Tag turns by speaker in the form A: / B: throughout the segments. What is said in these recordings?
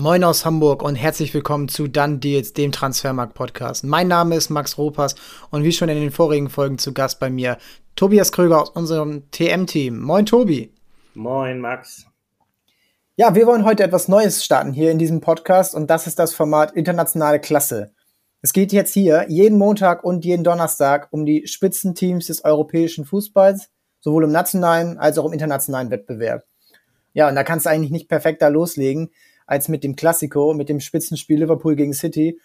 A: Moin aus Hamburg und herzlich willkommen zu Dann Deals, dem Transfermarkt-Podcast. Mein Name ist Max Ropas und wie schon in den vorigen Folgen zu Gast bei mir Tobias Kröger aus unserem TM-Team. Moin Tobi.
B: Moin Max.
A: Ja, wir wollen heute etwas Neues starten hier in diesem Podcast und das ist das Format Internationale Klasse. Es geht jetzt hier jeden Montag und jeden Donnerstag um die Spitzenteams des europäischen Fußballs, sowohl im nationalen als auch im internationalen Wettbewerb. Ja, und da kannst du eigentlich nicht perfekter loslegen als mit dem Classico, mit dem Spitzenspiel Liverpool gegen City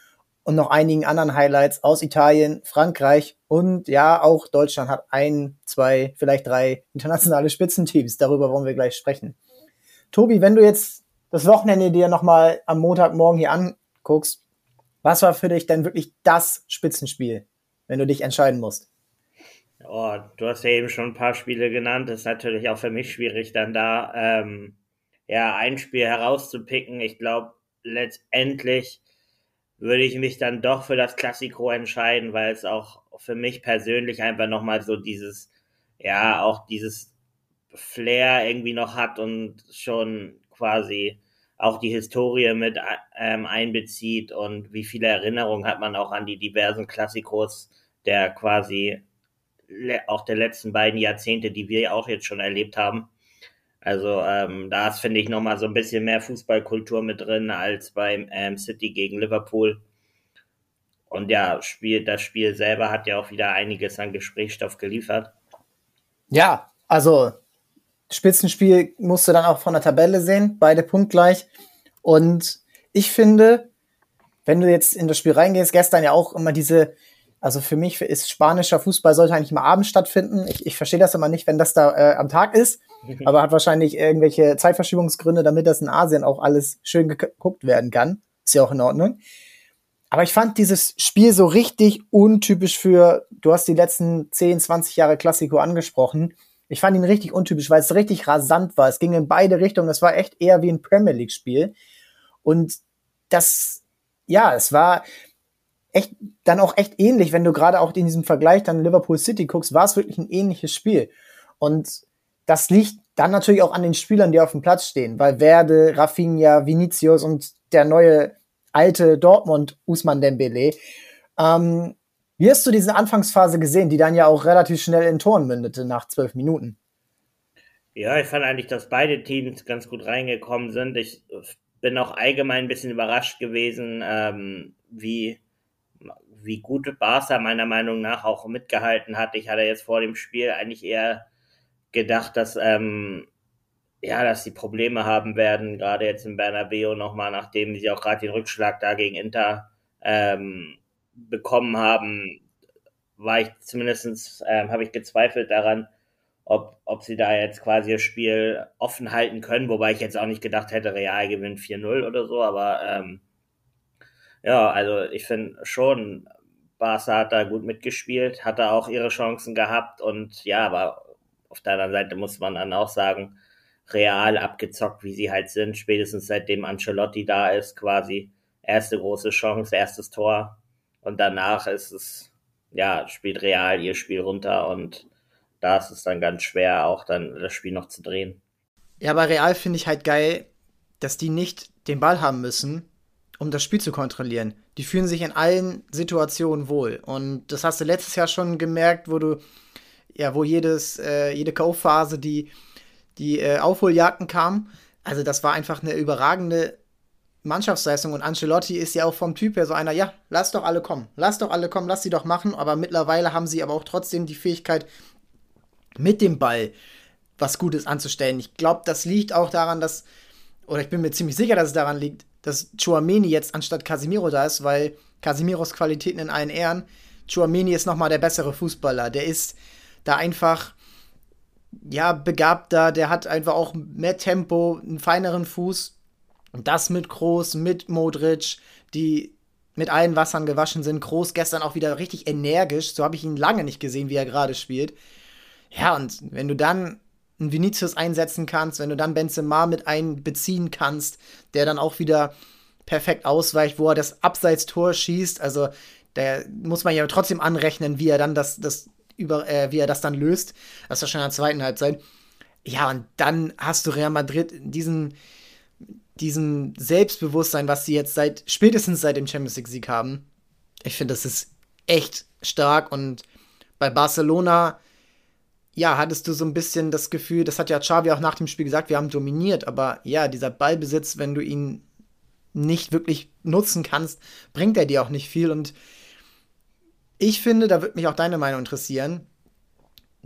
A: und noch einigen anderen Highlights aus Italien, Frankreich und ja, auch Deutschland hat ein, zwei, vielleicht drei internationale Spitzenteams. Darüber wollen wir gleich sprechen. Tobi, wenn du jetzt das Wochenende dir nochmal am Montagmorgen hier anguckst, was war für dich denn wirklich das Spitzenspiel, wenn du dich entscheiden musst?
B: Oh, du hast ja eben schon ein paar Spiele genannt. Das ist natürlich auch für mich schwierig, dann da ähm, ja, ein Spiel herauszupicken. Ich glaube, letztendlich würde ich mich dann doch für das Klassiko entscheiden, weil es auch für mich persönlich einfach nochmal so dieses, ja, auch dieses Flair irgendwie noch hat und schon quasi auch die Historie mit ähm, einbezieht und wie viele Erinnerungen hat man auch an die diversen Klassikos der quasi auch der letzten beiden Jahrzehnte, die wir auch jetzt schon erlebt haben. Also ähm, da ist, finde ich, nochmal so ein bisschen mehr Fußballkultur mit drin als beim ähm, City gegen Liverpool. Und ja, Spiel, das Spiel selber hat ja auch wieder einiges an Gesprächsstoff geliefert.
A: Ja, also Spitzenspiel musst du dann auch von der Tabelle sehen, beide punktgleich. Und ich finde, wenn du jetzt in das Spiel reingehst, gestern ja auch immer diese also für mich ist spanischer Fußball sollte eigentlich immer abends stattfinden. Ich, ich verstehe das immer nicht, wenn das da äh, am Tag ist, aber hat wahrscheinlich irgendwelche Zeitverschiebungsgründe, damit das in Asien auch alles schön geguckt werden kann. Ist ja auch in Ordnung. Aber ich fand dieses Spiel so richtig untypisch für, du hast die letzten 10, 20 Jahre Klassiko angesprochen. Ich fand ihn richtig untypisch, weil es richtig rasant war. Es ging in beide Richtungen. Es war echt eher wie ein Premier League Spiel. Und das, ja, es war, echt, dann auch echt ähnlich, wenn du gerade auch in diesem Vergleich dann Liverpool City guckst, war es wirklich ein ähnliches Spiel. Und das liegt dann natürlich auch an den Spielern, die auf dem Platz stehen, weil Werde, Rafinha, Vinicius und der neue alte Dortmund Usman Dembele. Ähm, wie hast du diese Anfangsphase gesehen, die dann ja auch relativ schnell in Toren mündete nach zwölf Minuten?
B: Ja, ich fand eigentlich, dass beide Teams ganz gut reingekommen sind. Ich bin auch allgemein ein bisschen überrascht gewesen, ähm, wie wie gut Barca meiner Meinung nach auch mitgehalten hat. Ich hatte jetzt vor dem Spiel eigentlich eher gedacht, dass ähm, ja, dass sie Probleme haben werden, gerade jetzt in Bernabeu nochmal, nachdem sie auch gerade den Rückschlag da gegen Inter ähm, bekommen haben, war ich zumindestens ähm, habe ich gezweifelt daran, ob, ob sie da jetzt quasi das Spiel offen halten können, wobei ich jetzt auch nicht gedacht hätte, Real gewinnt 4-0 oder so, aber ähm, ja, also ich finde schon, Barca hat da gut mitgespielt, hat da auch ihre Chancen gehabt und ja, aber auf der anderen Seite muss man dann auch sagen, real abgezockt, wie sie halt sind, spätestens seitdem Ancelotti da ist, quasi erste große Chance, erstes Tor und danach ist es, ja, spielt Real ihr Spiel runter und da ist es dann ganz schwer, auch dann das Spiel noch zu drehen.
A: Ja, aber Real finde ich halt geil, dass die nicht den Ball haben müssen, um das Spiel zu kontrollieren. Die fühlen sich in allen Situationen wohl. Und das hast du letztes Jahr schon gemerkt, wo du, ja, wo jedes, äh, jede Kaufphase die, die äh, Aufholjagden kam. Also das war einfach eine überragende Mannschaftsleistung und Ancelotti ist ja auch vom Typ her so einer, ja, lass doch alle kommen, lass doch alle kommen, lass sie doch machen, aber mittlerweile haben sie aber auch trotzdem die Fähigkeit, mit dem Ball was Gutes anzustellen. Ich glaube, das liegt auch daran, dass, oder ich bin mir ziemlich sicher, dass es daran liegt, dass Chuameni jetzt anstatt Casimiro da ist, weil Casimiros Qualitäten in allen Ehren. Chuameni ist nochmal der bessere Fußballer. Der ist da einfach, ja, begabter. Der hat einfach auch mehr Tempo, einen feineren Fuß. Und das mit Groß, mit Modric, die mit allen Wassern gewaschen sind. Groß gestern auch wieder richtig energisch. So habe ich ihn lange nicht gesehen, wie er gerade spielt. Ja, und wenn du dann einen Vinicius einsetzen kannst, wenn du dann Benzema mit einbeziehen kannst, der dann auch wieder perfekt ausweicht, wo er das Abseitstor schießt, also da muss man ja trotzdem anrechnen, wie er dann das, das über, äh, wie er das dann löst. Das ja schon in der zweiten Halbzeit. Ja, und dann hast du Real Madrid diesen, diesem Selbstbewusstsein, was sie jetzt seit spätestens seit dem Champions League Sieg haben. Ich finde, das ist echt stark und bei Barcelona ja, hattest du so ein bisschen das Gefühl, das hat ja Xavi auch nach dem Spiel gesagt, wir haben dominiert, aber ja, dieser Ballbesitz, wenn du ihn nicht wirklich nutzen kannst, bringt er dir auch nicht viel und ich finde, da würde mich auch deine Meinung interessieren.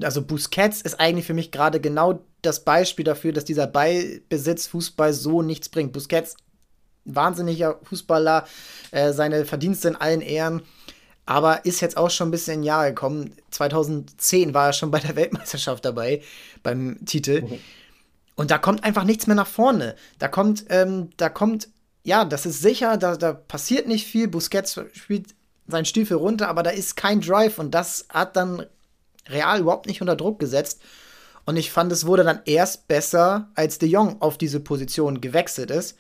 A: Also Busquets ist eigentlich für mich gerade genau das Beispiel dafür, dass dieser Ballbesitz Fußball so nichts bringt. Busquets, wahnsinniger Fußballer, äh, seine Verdienste in allen Ehren, aber ist jetzt auch schon ein bisschen in Jahre gekommen. 2010 war er schon bei der Weltmeisterschaft dabei, beim Titel. Mhm. Und da kommt einfach nichts mehr nach vorne. Da kommt, ähm, da kommt, ja, das ist sicher, da, da passiert nicht viel. Busquets spielt seinen Stiefel runter, aber da ist kein Drive und das hat dann Real überhaupt nicht unter Druck gesetzt. Und ich fand, es wurde dann erst besser, als De Jong auf diese Position gewechselt ist.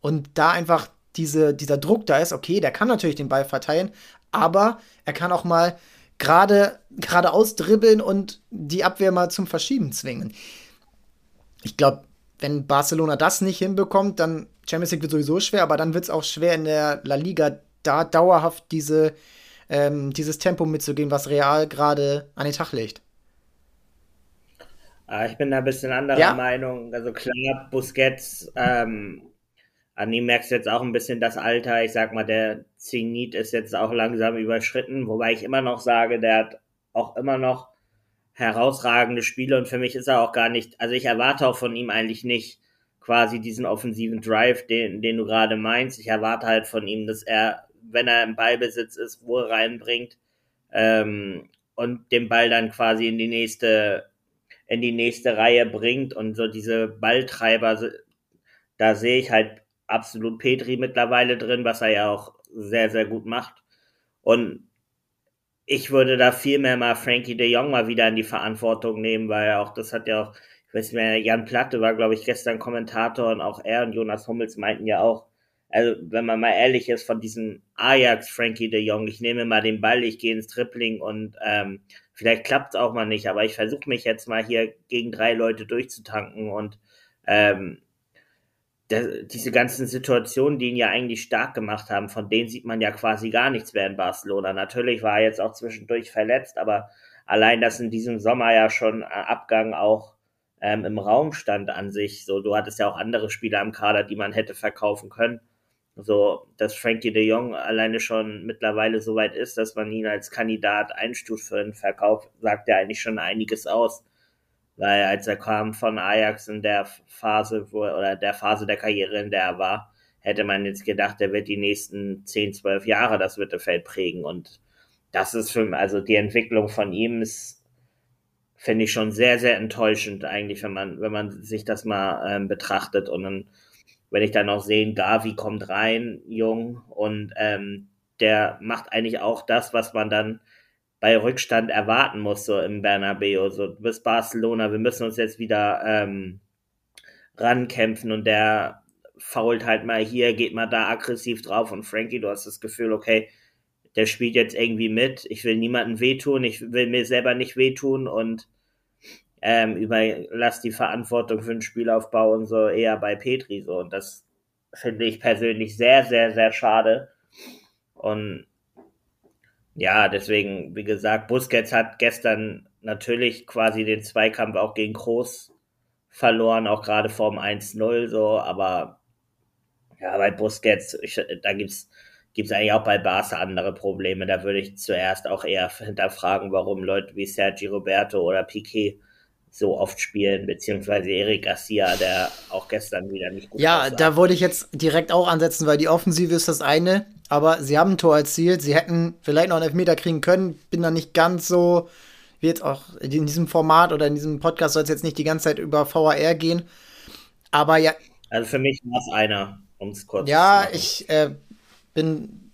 A: Und da einfach diese, dieser Druck da ist, okay, der kann natürlich den Ball verteilen, aber er kann auch mal gerade geradeaus dribbeln und die Abwehr mal zum Verschieben zwingen. Ich glaube, wenn Barcelona das nicht hinbekommt, dann Champions League wird sowieso schwer, aber dann wird es auch schwer in der La Liga da dauerhaft diese, ähm, dieses Tempo mitzugehen, was Real gerade an den Tag legt.
B: Ah, ich bin da ein bisschen anderer ja. Meinung. Also klar, Busquets, ähm, an ihm merkst du jetzt auch ein bisschen das Alter. Ich sag mal, der Zenit ist jetzt auch langsam überschritten, wobei ich immer noch sage, der hat auch immer noch herausragende Spiele und für mich ist er auch gar nicht, also ich erwarte auch von ihm eigentlich nicht quasi diesen offensiven Drive, den, den du gerade meinst. Ich erwarte halt von ihm, dass er, wenn er im Ballbesitz ist, Ruhe reinbringt ähm, und den Ball dann quasi in die nächste in die nächste Reihe bringt und so diese Balltreiber, da sehe ich halt absolut Petri mittlerweile drin, was er ja auch sehr, sehr gut macht. Und ich würde da viel mehr mal Frankie de Jong mal wieder in die Verantwortung nehmen, weil auch, das hat ja auch, ich weiß nicht mehr, Jan Platte war, glaube ich, gestern Kommentator und auch er und Jonas Hummels meinten ja auch, also wenn man mal ehrlich ist, von diesem Ajax Frankie de Jong, ich nehme mal den Ball, ich gehe ins Tripling und ähm, vielleicht klappt es auch mal nicht, aber ich versuche mich jetzt mal hier gegen drei Leute durchzutanken und ähm, der, diese ganzen Situationen, die ihn ja eigentlich stark gemacht haben, von denen sieht man ja quasi gar nichts mehr in Barcelona. Natürlich war er jetzt auch zwischendurch verletzt, aber allein, dass in diesem Sommer ja schon Abgang auch ähm, im Raum stand an sich, so du hattest ja auch andere Spieler im Kader, die man hätte verkaufen können so, dass Frankie de Jong alleine schon mittlerweile so weit ist, dass man ihn als Kandidat einstuft für den Verkauf, sagt er eigentlich schon einiges aus. Weil als er kam von Ajax in der Phase, wo, oder der Phase der Karriere, in der er war, hätte man jetzt gedacht, er wird die nächsten 10, 12 Jahre das Mittelfeld prägen. Und das ist für, also die Entwicklung von ihm ist, finde ich schon sehr, sehr enttäuschend eigentlich, wenn man, wenn man sich das mal ähm, betrachtet und dann wenn ich dann auch sehe, Gavi kommt rein, jung, und ähm, der macht eigentlich auch das, was man dann bei Rückstand erwarten muss, so im Bernabeu. So, du bist Barcelona, wir müssen uns jetzt wieder ähm, rankämpfen und der fault halt mal hier, geht mal da aggressiv drauf und Frankie, du hast das Gefühl, okay, der spielt jetzt irgendwie mit, ich will niemanden wehtun, ich will mir selber nicht wehtun und ähm, überlass die Verantwortung für den Spielaufbau und so eher bei Petri so. Und das finde ich persönlich sehr, sehr, sehr schade. Und ja, deswegen, wie gesagt, Busquets hat gestern natürlich quasi den Zweikampf auch gegen Groß verloren, auch gerade vorm 1-0 so, aber ja, bei Busquets, ich, da gibt's gibt's eigentlich auch bei Barca andere Probleme. Da würde ich zuerst auch eher hinterfragen, warum Leute wie Sergi Roberto oder Piquet so oft spielen, beziehungsweise Eric Garcia, der auch gestern wieder nicht
A: gut Ja, aussah. da wollte ich jetzt direkt auch ansetzen, weil die Offensive ist das eine, aber sie haben ein Tor erzielt, sie hätten vielleicht noch einen Elfmeter kriegen können, bin da nicht ganz so, wie jetzt auch in diesem Format oder in diesem Podcast soll es jetzt nicht die ganze Zeit über VAR gehen, aber ja.
B: Also für mich war es einer, um es kurz
A: ja, zu. Ja, ich äh, bin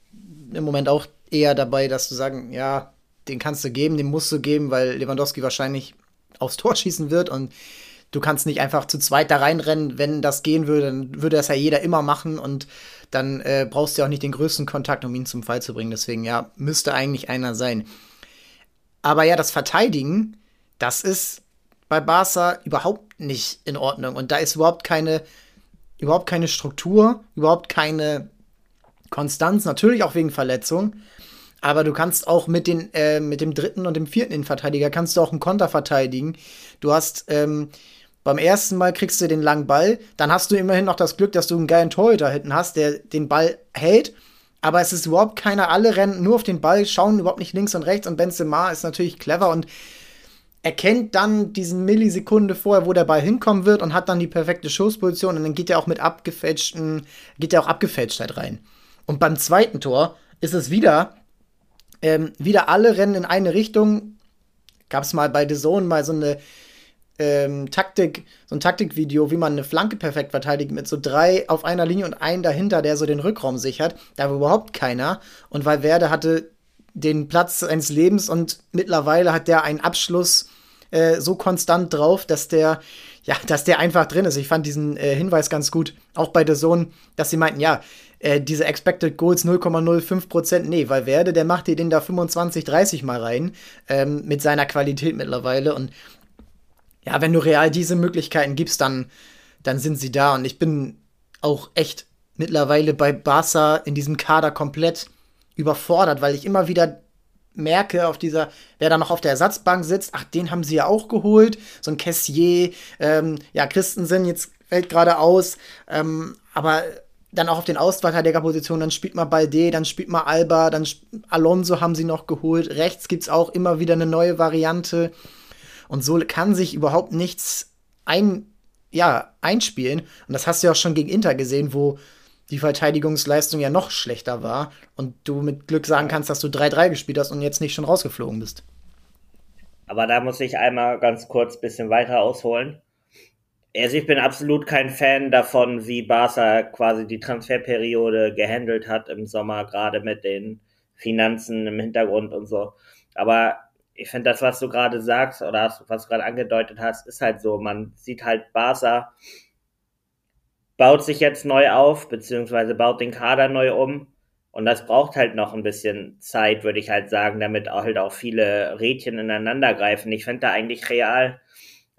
A: im Moment auch eher dabei, dass du sagen, ja, den kannst du geben, den musst du geben, weil Lewandowski wahrscheinlich aufs Tor schießen wird und du kannst nicht einfach zu zweit da reinrennen. Wenn das gehen würde, dann würde das ja jeder immer machen und dann äh, brauchst du ja auch nicht den größten Kontakt, um ihn zum Fall zu bringen. Deswegen, ja, müsste eigentlich einer sein. Aber ja, das Verteidigen, das ist bei Barca überhaupt nicht in Ordnung. Und da ist überhaupt keine überhaupt keine Struktur, überhaupt keine Konstanz, natürlich auch wegen Verletzung. Aber du kannst auch mit, den, äh, mit dem dritten und dem vierten Innenverteidiger kannst du auch einen Konter verteidigen. Du hast ähm, beim ersten Mal kriegst du den langen Ball, dann hast du immerhin noch das Glück, dass du einen geilen Torhüter hinten hast, der den Ball hält. Aber es ist überhaupt keiner, alle rennen nur auf den Ball, schauen überhaupt nicht links und rechts und Benzema ist natürlich clever und erkennt dann diesen Millisekunde vorher, wo der Ball hinkommen wird und hat dann die perfekte Schussposition und dann geht er auch mit abgefälschten, geht er auch Abgefälschtheit rein. Und beim zweiten Tor ist es wieder, ähm, wieder alle rennen in eine Richtung. Gab es mal bei The Zone mal so eine ähm, Taktik, so ein Taktikvideo, wie man eine Flanke perfekt verteidigt, mit so drei auf einer Linie und einen dahinter, der so den Rückraum sichert. Da war überhaupt keiner. Und Valverde hatte den Platz seines Lebens und mittlerweile hat der einen Abschluss äh, so konstant drauf, dass der, ja, dass der einfach drin ist. Ich fand diesen äh, Hinweis ganz gut, auch bei der Sohn, dass sie meinten, ja, äh, diese Expected Goals 0,05 Prozent, nee, weil Werde, der macht dir den da 25, 30 mal rein, ähm, mit seiner Qualität mittlerweile. Und ja, wenn du real diese Möglichkeiten gibst, dann, dann sind sie da. Und ich bin auch echt mittlerweile bei Barca in diesem Kader komplett überfordert, weil ich immer wieder merke auf dieser, wer da noch auf der Ersatzbank sitzt, ach, den haben sie ja auch geholt, so ein Cassier, ähm, ja, Christensen jetzt fällt gerade aus, ähm, aber dann auch auf den Ausverteidigerpositionen, dann spielt mal Balde, dann spielt mal Alba, dann Alonso haben sie noch geholt, rechts gibt's auch immer wieder eine neue Variante und so kann sich überhaupt nichts ein, ja, einspielen und das hast du ja auch schon gegen Inter gesehen, wo die Verteidigungsleistung ja noch schlechter war und du mit Glück sagen kannst, dass du 3-3 gespielt hast und jetzt nicht schon rausgeflogen bist.
B: Aber da muss ich einmal ganz kurz ein bisschen weiter ausholen. Also ich bin absolut kein Fan davon, wie Barca quasi die Transferperiode gehandelt hat im Sommer, gerade mit den Finanzen im Hintergrund und so. Aber ich finde das, was du gerade sagst oder was du gerade angedeutet hast, ist halt so. Man sieht halt Barca baut sich jetzt neu auf, beziehungsweise baut den Kader neu um. Und das braucht halt noch ein bisschen Zeit, würde ich halt sagen, damit halt auch viele Rädchen ineinander greifen. Ich finde da eigentlich real,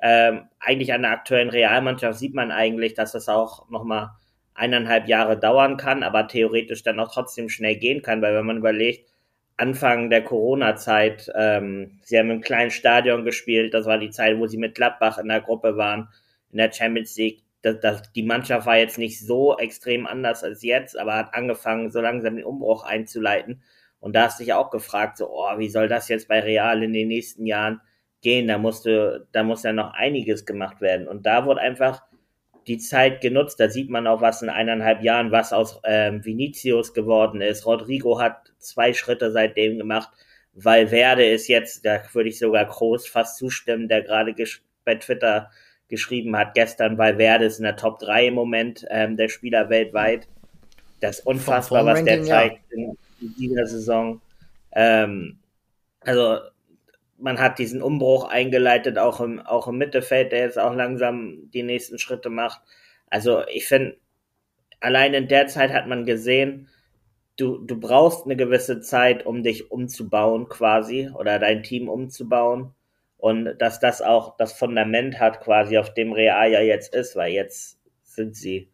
B: ähm, eigentlich an der aktuellen Realmannschaft sieht man eigentlich, dass das auch nochmal eineinhalb Jahre dauern kann, aber theoretisch dann auch trotzdem schnell gehen kann, weil wenn man überlegt, Anfang der Corona-Zeit, ähm, sie haben im kleinen Stadion gespielt, das war die Zeit, wo sie mit Gladbach in der Gruppe waren, in der Champions League das, das, die Mannschaft war jetzt nicht so extrem anders als jetzt, aber hat angefangen, so langsam den Umbruch einzuleiten. Und da hast du dich auch gefragt, so, oh, wie soll das jetzt bei Real in den nächsten Jahren gehen? Da musste, da muss ja noch einiges gemacht werden. Und da wurde einfach die Zeit genutzt. Da sieht man auch, was in eineinhalb Jahren, was aus ähm, Vinicius geworden ist. Rodrigo hat zwei Schritte seitdem gemacht. Valverde ist jetzt, da würde ich sogar groß fast zustimmen, der gerade bei Twitter geschrieben hat gestern, weil Verde ist in der Top 3 im Moment ähm, der Spieler weltweit. Das ist unfassbar, was der zeigt ja. in, in, dieser Saison. Ähm, also man hat diesen Umbruch eingeleitet, auch im, auch im Mittelfeld, der jetzt auch langsam die nächsten Schritte macht. Also ich finde, allein in der Zeit hat man gesehen, du, du brauchst eine gewisse Zeit, um dich umzubauen quasi oder dein Team umzubauen und dass das auch das Fundament hat, quasi auf dem Real ja jetzt ist, weil jetzt sind sie,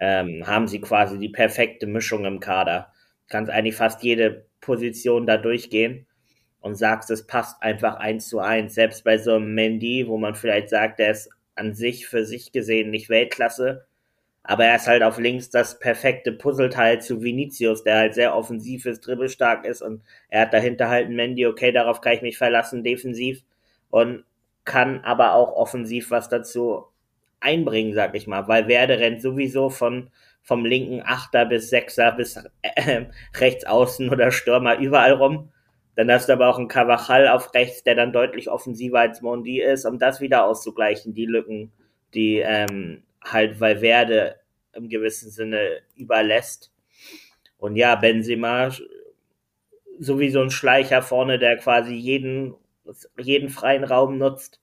B: ähm, haben sie quasi die perfekte Mischung im Kader. Kannst eigentlich fast jede Position da durchgehen und sagst, es passt einfach eins zu eins. Selbst bei so einem Mendy, wo man vielleicht sagt, der ist an sich für sich gesehen nicht Weltklasse, aber er ist halt auf links das perfekte Puzzleteil zu Vinicius, der halt sehr offensiv ist, dribbelstark ist und er hat dahinter halt ein Mendy, okay, darauf kann ich mich verlassen, defensiv und kann aber auch offensiv was dazu einbringen, sag ich mal, weil Werde rennt sowieso von vom linken Achter bis Sechser bis äh, rechts außen oder Stürmer überall rum. Dann hast du aber auch einen Cavachal auf rechts, der dann deutlich offensiver als Mondi ist, um das wieder auszugleichen, die Lücken, die ähm, halt Valverde im gewissen Sinne überlässt. Und ja, Benzema sowieso ein Schleicher vorne, der quasi jeden jeden freien Raum nutzt.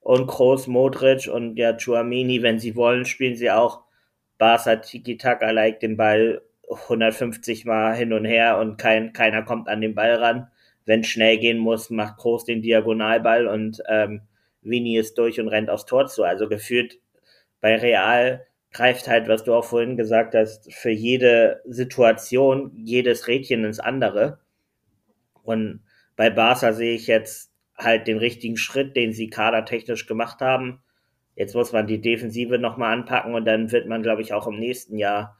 B: Und Kroos, Modric und ja, Chuamini, wenn sie wollen, spielen sie auch Barca Tiki-Taka, like den Ball 150 Mal hin und her und kein, keiner kommt an den Ball ran. Wenn schnell gehen muss, macht Kroos den Diagonalball und ähm, Vini ist durch und rennt aufs Tor zu. Also gefühlt bei Real greift halt, was du auch vorhin gesagt hast, für jede Situation jedes Rädchen ins andere. Und bei Barca sehe ich jetzt halt den richtigen Schritt, den sie kadertechnisch gemacht haben. Jetzt muss man die Defensive nochmal anpacken und dann wird man, glaube ich, auch im nächsten Jahr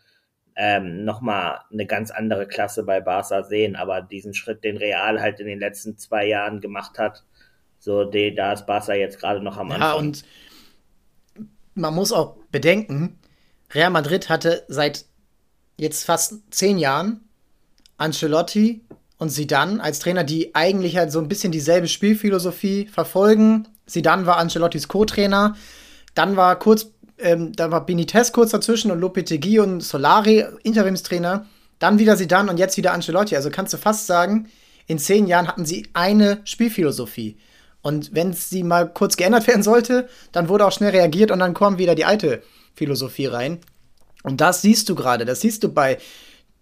B: ähm, nochmal eine ganz andere Klasse bei Barca sehen. Aber diesen Schritt, den Real halt in den letzten zwei Jahren gemacht hat, so, die, da ist Barca jetzt gerade noch am Anfang.
A: Ja, und man muss auch bedenken, Real Madrid hatte seit jetzt fast zehn Jahren Ancelotti und Zidane als Trainer, die eigentlich halt so ein bisschen dieselbe Spielphilosophie verfolgen. Zidane war Ancelottis Co-Trainer. Dann war kurz, ähm, da war Benitez kurz dazwischen und Lopetegui und Solari Interimstrainer. Dann wieder Zidane und jetzt wieder Ancelotti. Also kannst du fast sagen, in zehn Jahren hatten sie eine Spielphilosophie. Und wenn sie mal kurz geändert werden sollte, dann wurde auch schnell reagiert und dann kommt wieder die alte Philosophie rein. Und das siehst du gerade, das siehst du bei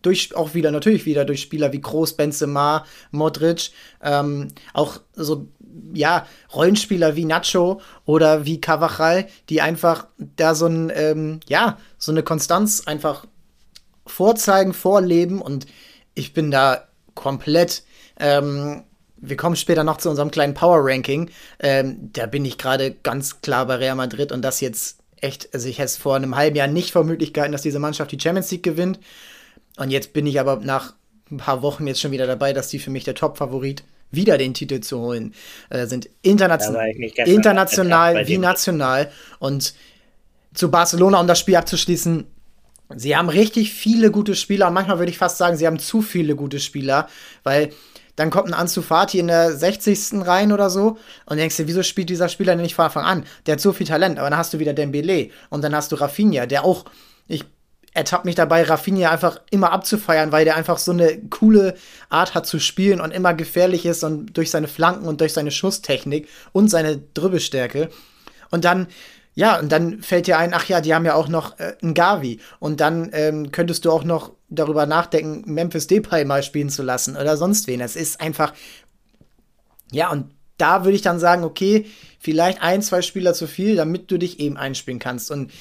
A: durch auch wieder natürlich wieder durch Spieler wie Groß, Benzema, Modric, ähm, auch so ja Rollenspieler wie Nacho oder wie Cavachal, die einfach da so ein ähm, ja so eine Konstanz einfach vorzeigen, vorleben und ich bin da komplett ähm, wir kommen später noch zu unserem kleinen Power Ranking. Ähm, da bin ich gerade ganz klar bei Real Madrid und das jetzt echt, also ich hätte es vor einem halben Jahr nicht möglich gehalten, dass diese Mannschaft die Champions League gewinnt. Und jetzt bin ich aber nach ein paar Wochen jetzt schon wieder dabei, dass die für mich der Top-Favorit wieder den Titel zu holen äh, sind. International, international wie national. Und zu Barcelona, um das Spiel abzuschließen, sie haben richtig viele gute Spieler und manchmal würde ich fast sagen, sie haben zu viele gute Spieler, weil dann kommt ein Ansu Fati in der 60. rein oder so und denkst dir, wieso spielt dieser Spieler denn nicht von Anfang an? Der hat so viel Talent, aber dann hast du wieder Dembele und dann hast du Rafinha, der auch, ich ertappt mich dabei, Rafinha einfach immer abzufeiern, weil der einfach so eine coole Art hat zu spielen und immer gefährlich ist und durch seine Flanken und durch seine Schusstechnik und seine Dribbelstärke. Und dann ja, und dann fällt dir ein, ach ja, die haben ja auch noch äh, einen Gavi. Und dann ähm, könntest du auch noch darüber nachdenken, Memphis Depay mal spielen zu lassen oder sonst wen. Es ist einfach, ja, und da würde ich dann sagen, okay, vielleicht ein, zwei Spieler zu viel, damit du dich eben einspielen kannst. Und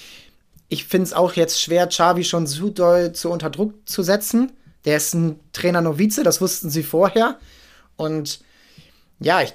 A: ich finde es auch jetzt schwer, Xavi schon so doll zu unter Druck zu setzen. Der ist ein Trainer Novize, das wussten sie vorher. Und ja, ich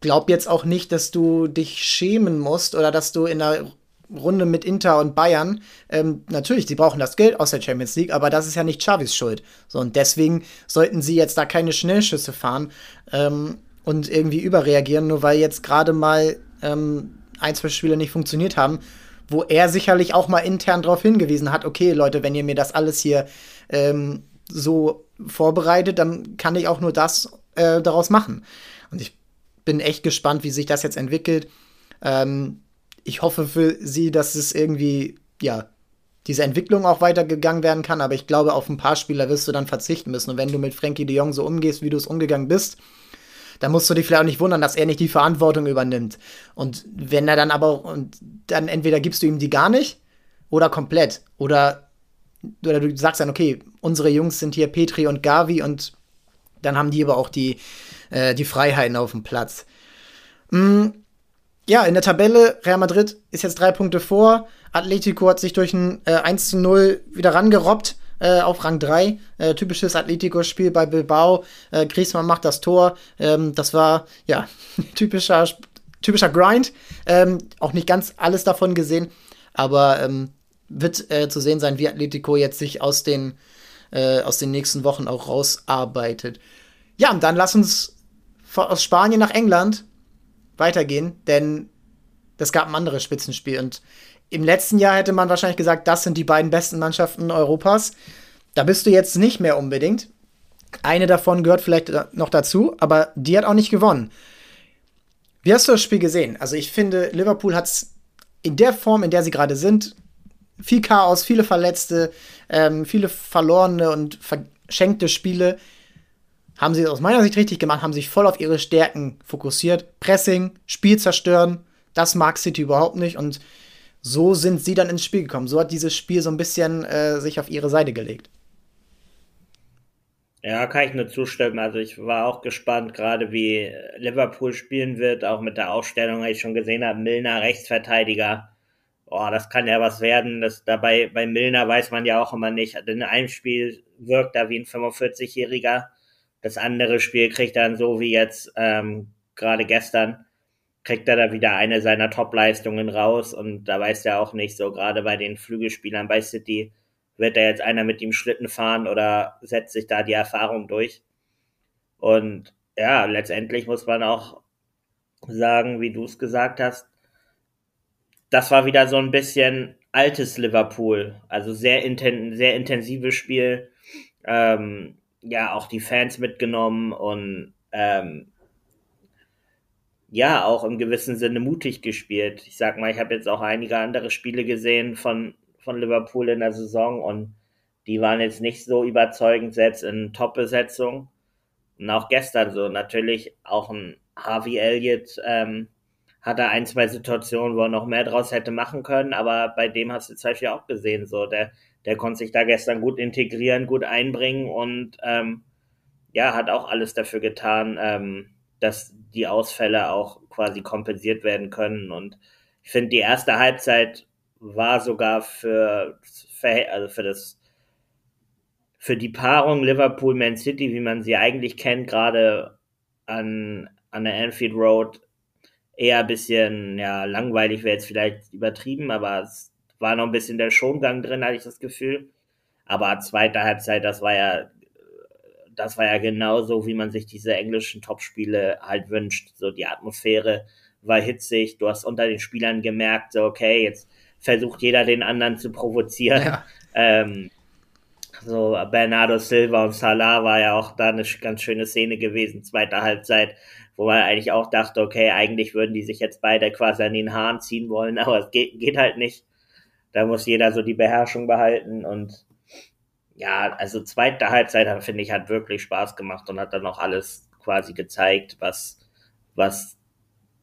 A: glaube jetzt auch nicht, dass du dich schämen musst oder dass du in einer Runde mit Inter und Bayern, ähm, natürlich, sie brauchen das Geld aus der Champions League, aber das ist ja nicht Chavis Schuld. So, und deswegen sollten sie jetzt da keine Schnellschüsse fahren ähm, und irgendwie überreagieren, nur weil jetzt gerade mal ähm, ein, zwei Spiele nicht funktioniert haben, wo er sicherlich auch mal intern darauf hingewiesen hat, okay, Leute, wenn ihr mir das alles hier ähm, so vorbereitet, dann kann ich auch nur das äh, daraus machen. Und ich bin echt gespannt, wie sich das jetzt entwickelt. Ähm, ich hoffe für sie, dass es irgendwie, ja, diese Entwicklung auch weitergegangen werden kann, aber ich glaube, auf ein paar Spieler wirst du dann verzichten müssen. Und wenn du mit Frankie de Jong so umgehst, wie du es umgegangen bist, dann musst du dich vielleicht auch nicht wundern, dass er nicht die Verantwortung übernimmt. Und wenn er dann aber, und dann entweder gibst du ihm die gar nicht oder komplett. Oder, oder du sagst dann, okay, unsere Jungs sind hier Petri und Gavi und dann haben die aber auch die, äh, die Freiheiten auf dem Platz. Mm, ja, in der Tabelle, Real Madrid ist jetzt drei Punkte vor. Atletico hat sich durch ein äh, 1 zu 0 wieder rangerobbt äh, auf Rang 3. Äh, typisches Atletico-Spiel bei Bilbao. Äh, Griezmann macht das Tor. Ähm, das war, ja, typischer, typischer Grind. Ähm, auch nicht ganz alles davon gesehen, aber ähm, wird äh, zu sehen sein, wie Atletico jetzt sich aus den, äh, aus den nächsten Wochen auch rausarbeitet. Ja, und dann lass uns aus Spanien nach England weitergehen, denn es gab ein anderes Spitzenspiel. Und im letzten Jahr hätte man wahrscheinlich gesagt, das sind die beiden besten Mannschaften Europas. Da bist du jetzt nicht mehr unbedingt. Eine davon gehört vielleicht noch dazu, aber die hat auch nicht gewonnen. Wie hast du das Spiel gesehen? Also ich finde, Liverpool hat es in der Form, in der sie gerade sind, viel Chaos, viele Verletzte, ähm, viele verlorene und verschenkte Spiele haben sie aus meiner Sicht richtig gemacht, haben sich voll auf ihre Stärken fokussiert. Pressing, Spiel zerstören, das mag City überhaupt nicht und so sind sie dann ins Spiel gekommen. So hat dieses Spiel so ein bisschen äh, sich auf ihre Seite gelegt.
B: Ja, kann ich nur zustimmen. Also ich war auch gespannt, gerade wie Liverpool spielen wird, auch mit der Aufstellung, weil ich schon gesehen habe, Milner Rechtsverteidiger oh, das kann ja was werden. Das dabei bei Milner weiß man ja auch immer nicht. In einem Spiel wirkt er wie ein 45-Jähriger. Das andere Spiel kriegt er dann so wie jetzt ähm, gerade gestern kriegt er da wieder eine seiner Top-Leistungen raus und da weiß er auch nicht so gerade bei den Flügelspielern bei City wird da jetzt einer mit ihm Schlitten fahren oder setzt sich da die Erfahrung durch. Und ja, letztendlich muss man auch sagen, wie du es gesagt hast, das war wieder so ein bisschen altes Liverpool, also sehr, inten sehr intensives Spiel. Ähm, ja, auch die Fans mitgenommen und ähm, ja, auch im gewissen Sinne mutig gespielt. Ich sag mal, ich habe jetzt auch einige andere Spiele gesehen von, von Liverpool in der Saison und die waren jetzt nicht so überzeugend, selbst in Top-Besetzung. Und auch gestern so, natürlich auch ein Harvey Elliott ähm, hatte ein, zwei Situationen, wo er noch mehr draus hätte machen können, aber bei dem hast du zum Beispiel auch gesehen, so, der, der konnte sich da gestern gut integrieren, gut einbringen und ähm, ja, hat auch alles dafür getan, ähm, dass die Ausfälle auch quasi kompensiert werden können. Und ich finde, die erste Halbzeit war sogar für, also für das für die Paarung Liverpool-Man City, wie man sie eigentlich kennt, gerade an, an der Anfield Road, eher ein bisschen, ja, langweilig wäre jetzt vielleicht übertrieben, aber es war noch ein bisschen der Schongang drin, hatte ich das Gefühl. Aber zweite Halbzeit, das war ja das war ja genauso, wie man sich diese englischen Topspiele halt wünscht. So die Atmosphäre war hitzig, du hast unter den Spielern gemerkt, so okay, jetzt versucht jeder den anderen zu provozieren. Ja. Ähm, so Bernardo Silva und Salah war ja auch da eine ganz schöne Szene gewesen, zweite Halbzeit, wo man eigentlich auch dachte, okay, eigentlich würden die sich jetzt beide quasi an den Haaren ziehen wollen, aber es geht, geht halt nicht. Da muss jeder so die Beherrschung behalten und ja, also zweite Halbzeit, finde ich, hat wirklich Spaß gemacht und hat dann auch alles quasi gezeigt, was, was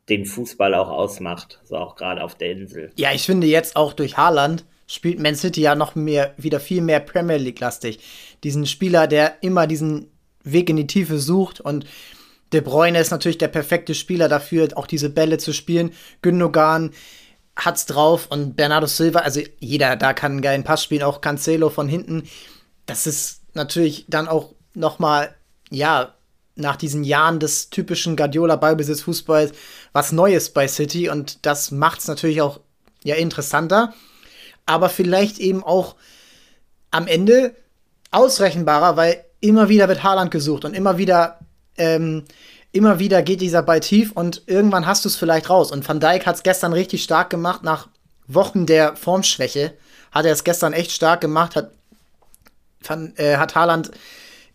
B: den Fußball auch ausmacht, so auch gerade auf der Insel.
A: Ja, ich finde jetzt auch durch Haaland spielt Man City ja noch mehr, wieder viel mehr Premier League-lastig. Diesen Spieler, der immer diesen Weg in die Tiefe sucht und De Bruyne ist natürlich der perfekte Spieler dafür, auch diese Bälle zu spielen. Gündogan hat's drauf und Bernardo Silva, also jeder da kann einen geilen Pass spielen, auch Cancelo von hinten das ist natürlich dann auch noch mal ja nach diesen Jahren des typischen Guardiola Ballbesitz Fußballs was Neues bei City und das macht es natürlich auch ja interessanter, aber vielleicht eben auch am Ende ausrechenbarer, weil immer wieder wird Haaland gesucht und immer wieder ähm, immer wieder geht dieser Ball tief und irgendwann hast du es vielleicht raus. Und Van Dijk hat es gestern richtig stark gemacht nach Wochen der Formschwäche. Hat er es gestern echt stark gemacht, hat fand, äh, hat Haaland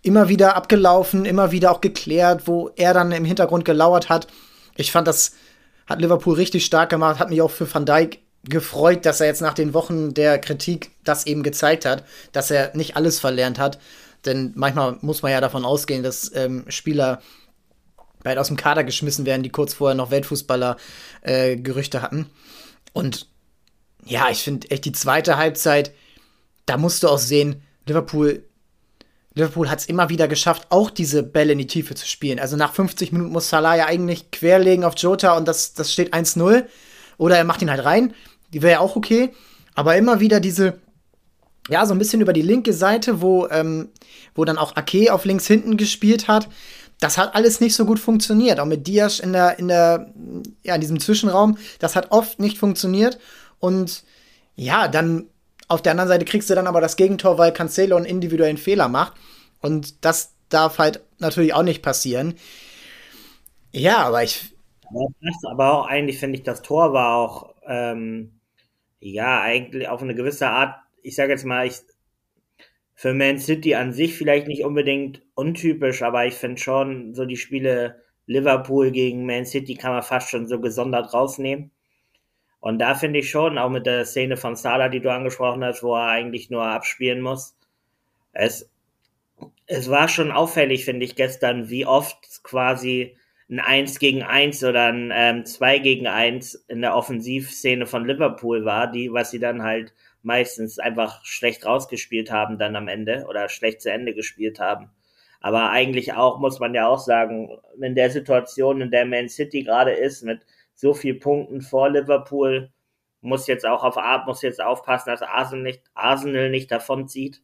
A: immer wieder abgelaufen, immer wieder auch geklärt, wo er dann im Hintergrund gelauert hat. Ich fand, das hat Liverpool richtig stark gemacht, hat mich auch für Van Dijk gefreut, dass er jetzt nach den Wochen der Kritik das eben gezeigt hat, dass er nicht alles verlernt hat. Denn manchmal muss man ja davon ausgehen, dass ähm, Spieler bald aus dem Kader geschmissen werden, die kurz vorher noch Weltfußballer-Gerüchte äh, hatten. Und ja, ich finde echt die zweite Halbzeit, da musst du auch sehen, Liverpool, Liverpool hat es immer wieder geschafft, auch diese Bälle in die Tiefe zu spielen. Also nach 50 Minuten muss Salah ja eigentlich querlegen auf Jota und das, das steht 1-0. Oder er macht ihn halt rein. Die wäre ja auch okay. Aber immer wieder diese, ja, so ein bisschen über die linke Seite, wo, ähm, wo dann auch Ake auf links hinten gespielt hat. Das hat alles nicht so gut funktioniert. Auch mit Diaz in der, in der, ja, in diesem Zwischenraum. Das hat oft nicht funktioniert. Und ja, dann auf der anderen Seite kriegst du dann aber das Gegentor, weil Cancelo einen individuellen Fehler macht. Und das darf halt natürlich auch nicht passieren. Ja, aber ich.
B: Aber auch eigentlich finde ich, das Tor war auch, ähm, ja, eigentlich auf eine gewisse Art, ich sage jetzt mal, ich, für Man City an sich vielleicht nicht unbedingt untypisch, aber ich finde schon, so die Spiele Liverpool gegen Man City kann man fast schon so gesondert rausnehmen. Und da finde ich schon, auch mit der Szene von Salah, die du angesprochen hast, wo er eigentlich nur abspielen muss, es, es war schon auffällig, finde ich, gestern, wie oft quasi ein 1 gegen 1 oder ein ähm, 2 gegen 1 in der Offensivszene von Liverpool war, die, was sie dann halt meistens einfach schlecht rausgespielt haben dann am Ende oder schlecht zu Ende gespielt haben. Aber eigentlich auch, muss man ja auch sagen, in der Situation, in der Man City gerade ist, mit so viel Punkten vor Liverpool, muss jetzt auch auf Art, muss jetzt aufpassen, dass Arsenal nicht, Arsenal nicht davonzieht,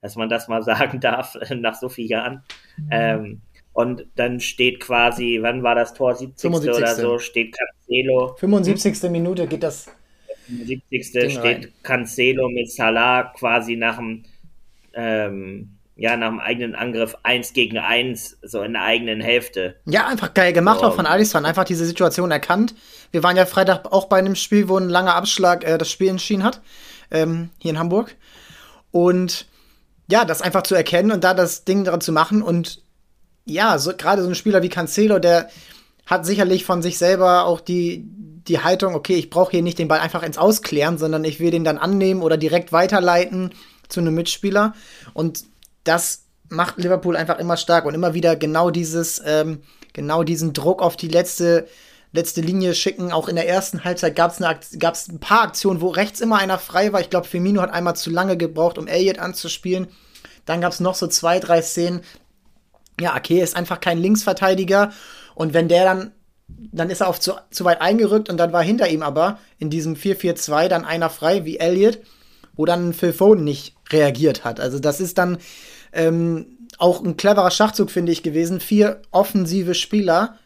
B: dass man das mal sagen darf nach so vielen Jahren. Mhm. Ähm, und dann steht quasi, wann war das Tor? 70. 75. oder so, steht Cancelo.
A: 75. Hm? Minute geht das.
B: 75. Ding steht rein. Cancelo mit Salah quasi nach dem, ähm, ja, nach dem eigenen Angriff eins gegen eins, so in der eigenen Hälfte.
A: Ja, einfach geil gemacht, so. auch von Alisson. Einfach diese Situation erkannt. Wir waren ja Freitag auch bei einem Spiel, wo ein langer Abschlag äh, das Spiel entschieden hat. Ähm, hier in Hamburg. Und ja, das einfach zu erkennen und da das Ding dran zu machen und ja, so, gerade so ein Spieler wie Cancelo, der hat sicherlich von sich selber auch die, die Haltung, okay, ich brauche hier nicht den Ball einfach ins Ausklären, sondern ich will den dann annehmen oder direkt weiterleiten zu einem Mitspieler. Und das macht Liverpool einfach immer stark und immer wieder genau dieses, ähm, genau diesen Druck auf die letzte, letzte Linie schicken. Auch in der ersten Halbzeit gab es ein paar Aktionen, wo rechts immer einer frei war. Ich glaube, Firmino hat einmal zu lange gebraucht, um Elliott anzuspielen. Dann gab es noch so zwei, drei Szenen, ja, Ake ist einfach kein Linksverteidiger und wenn der dann, dann ist er auf zu, zu weit eingerückt und dann war hinter ihm aber in diesem 4-4-2 dann einer frei wie Elliot, wo dann Phil Foden nicht reagiert hat. Also das ist dann ähm, auch ein cleverer Schachzug, finde ich, gewesen, vier offensive Spieler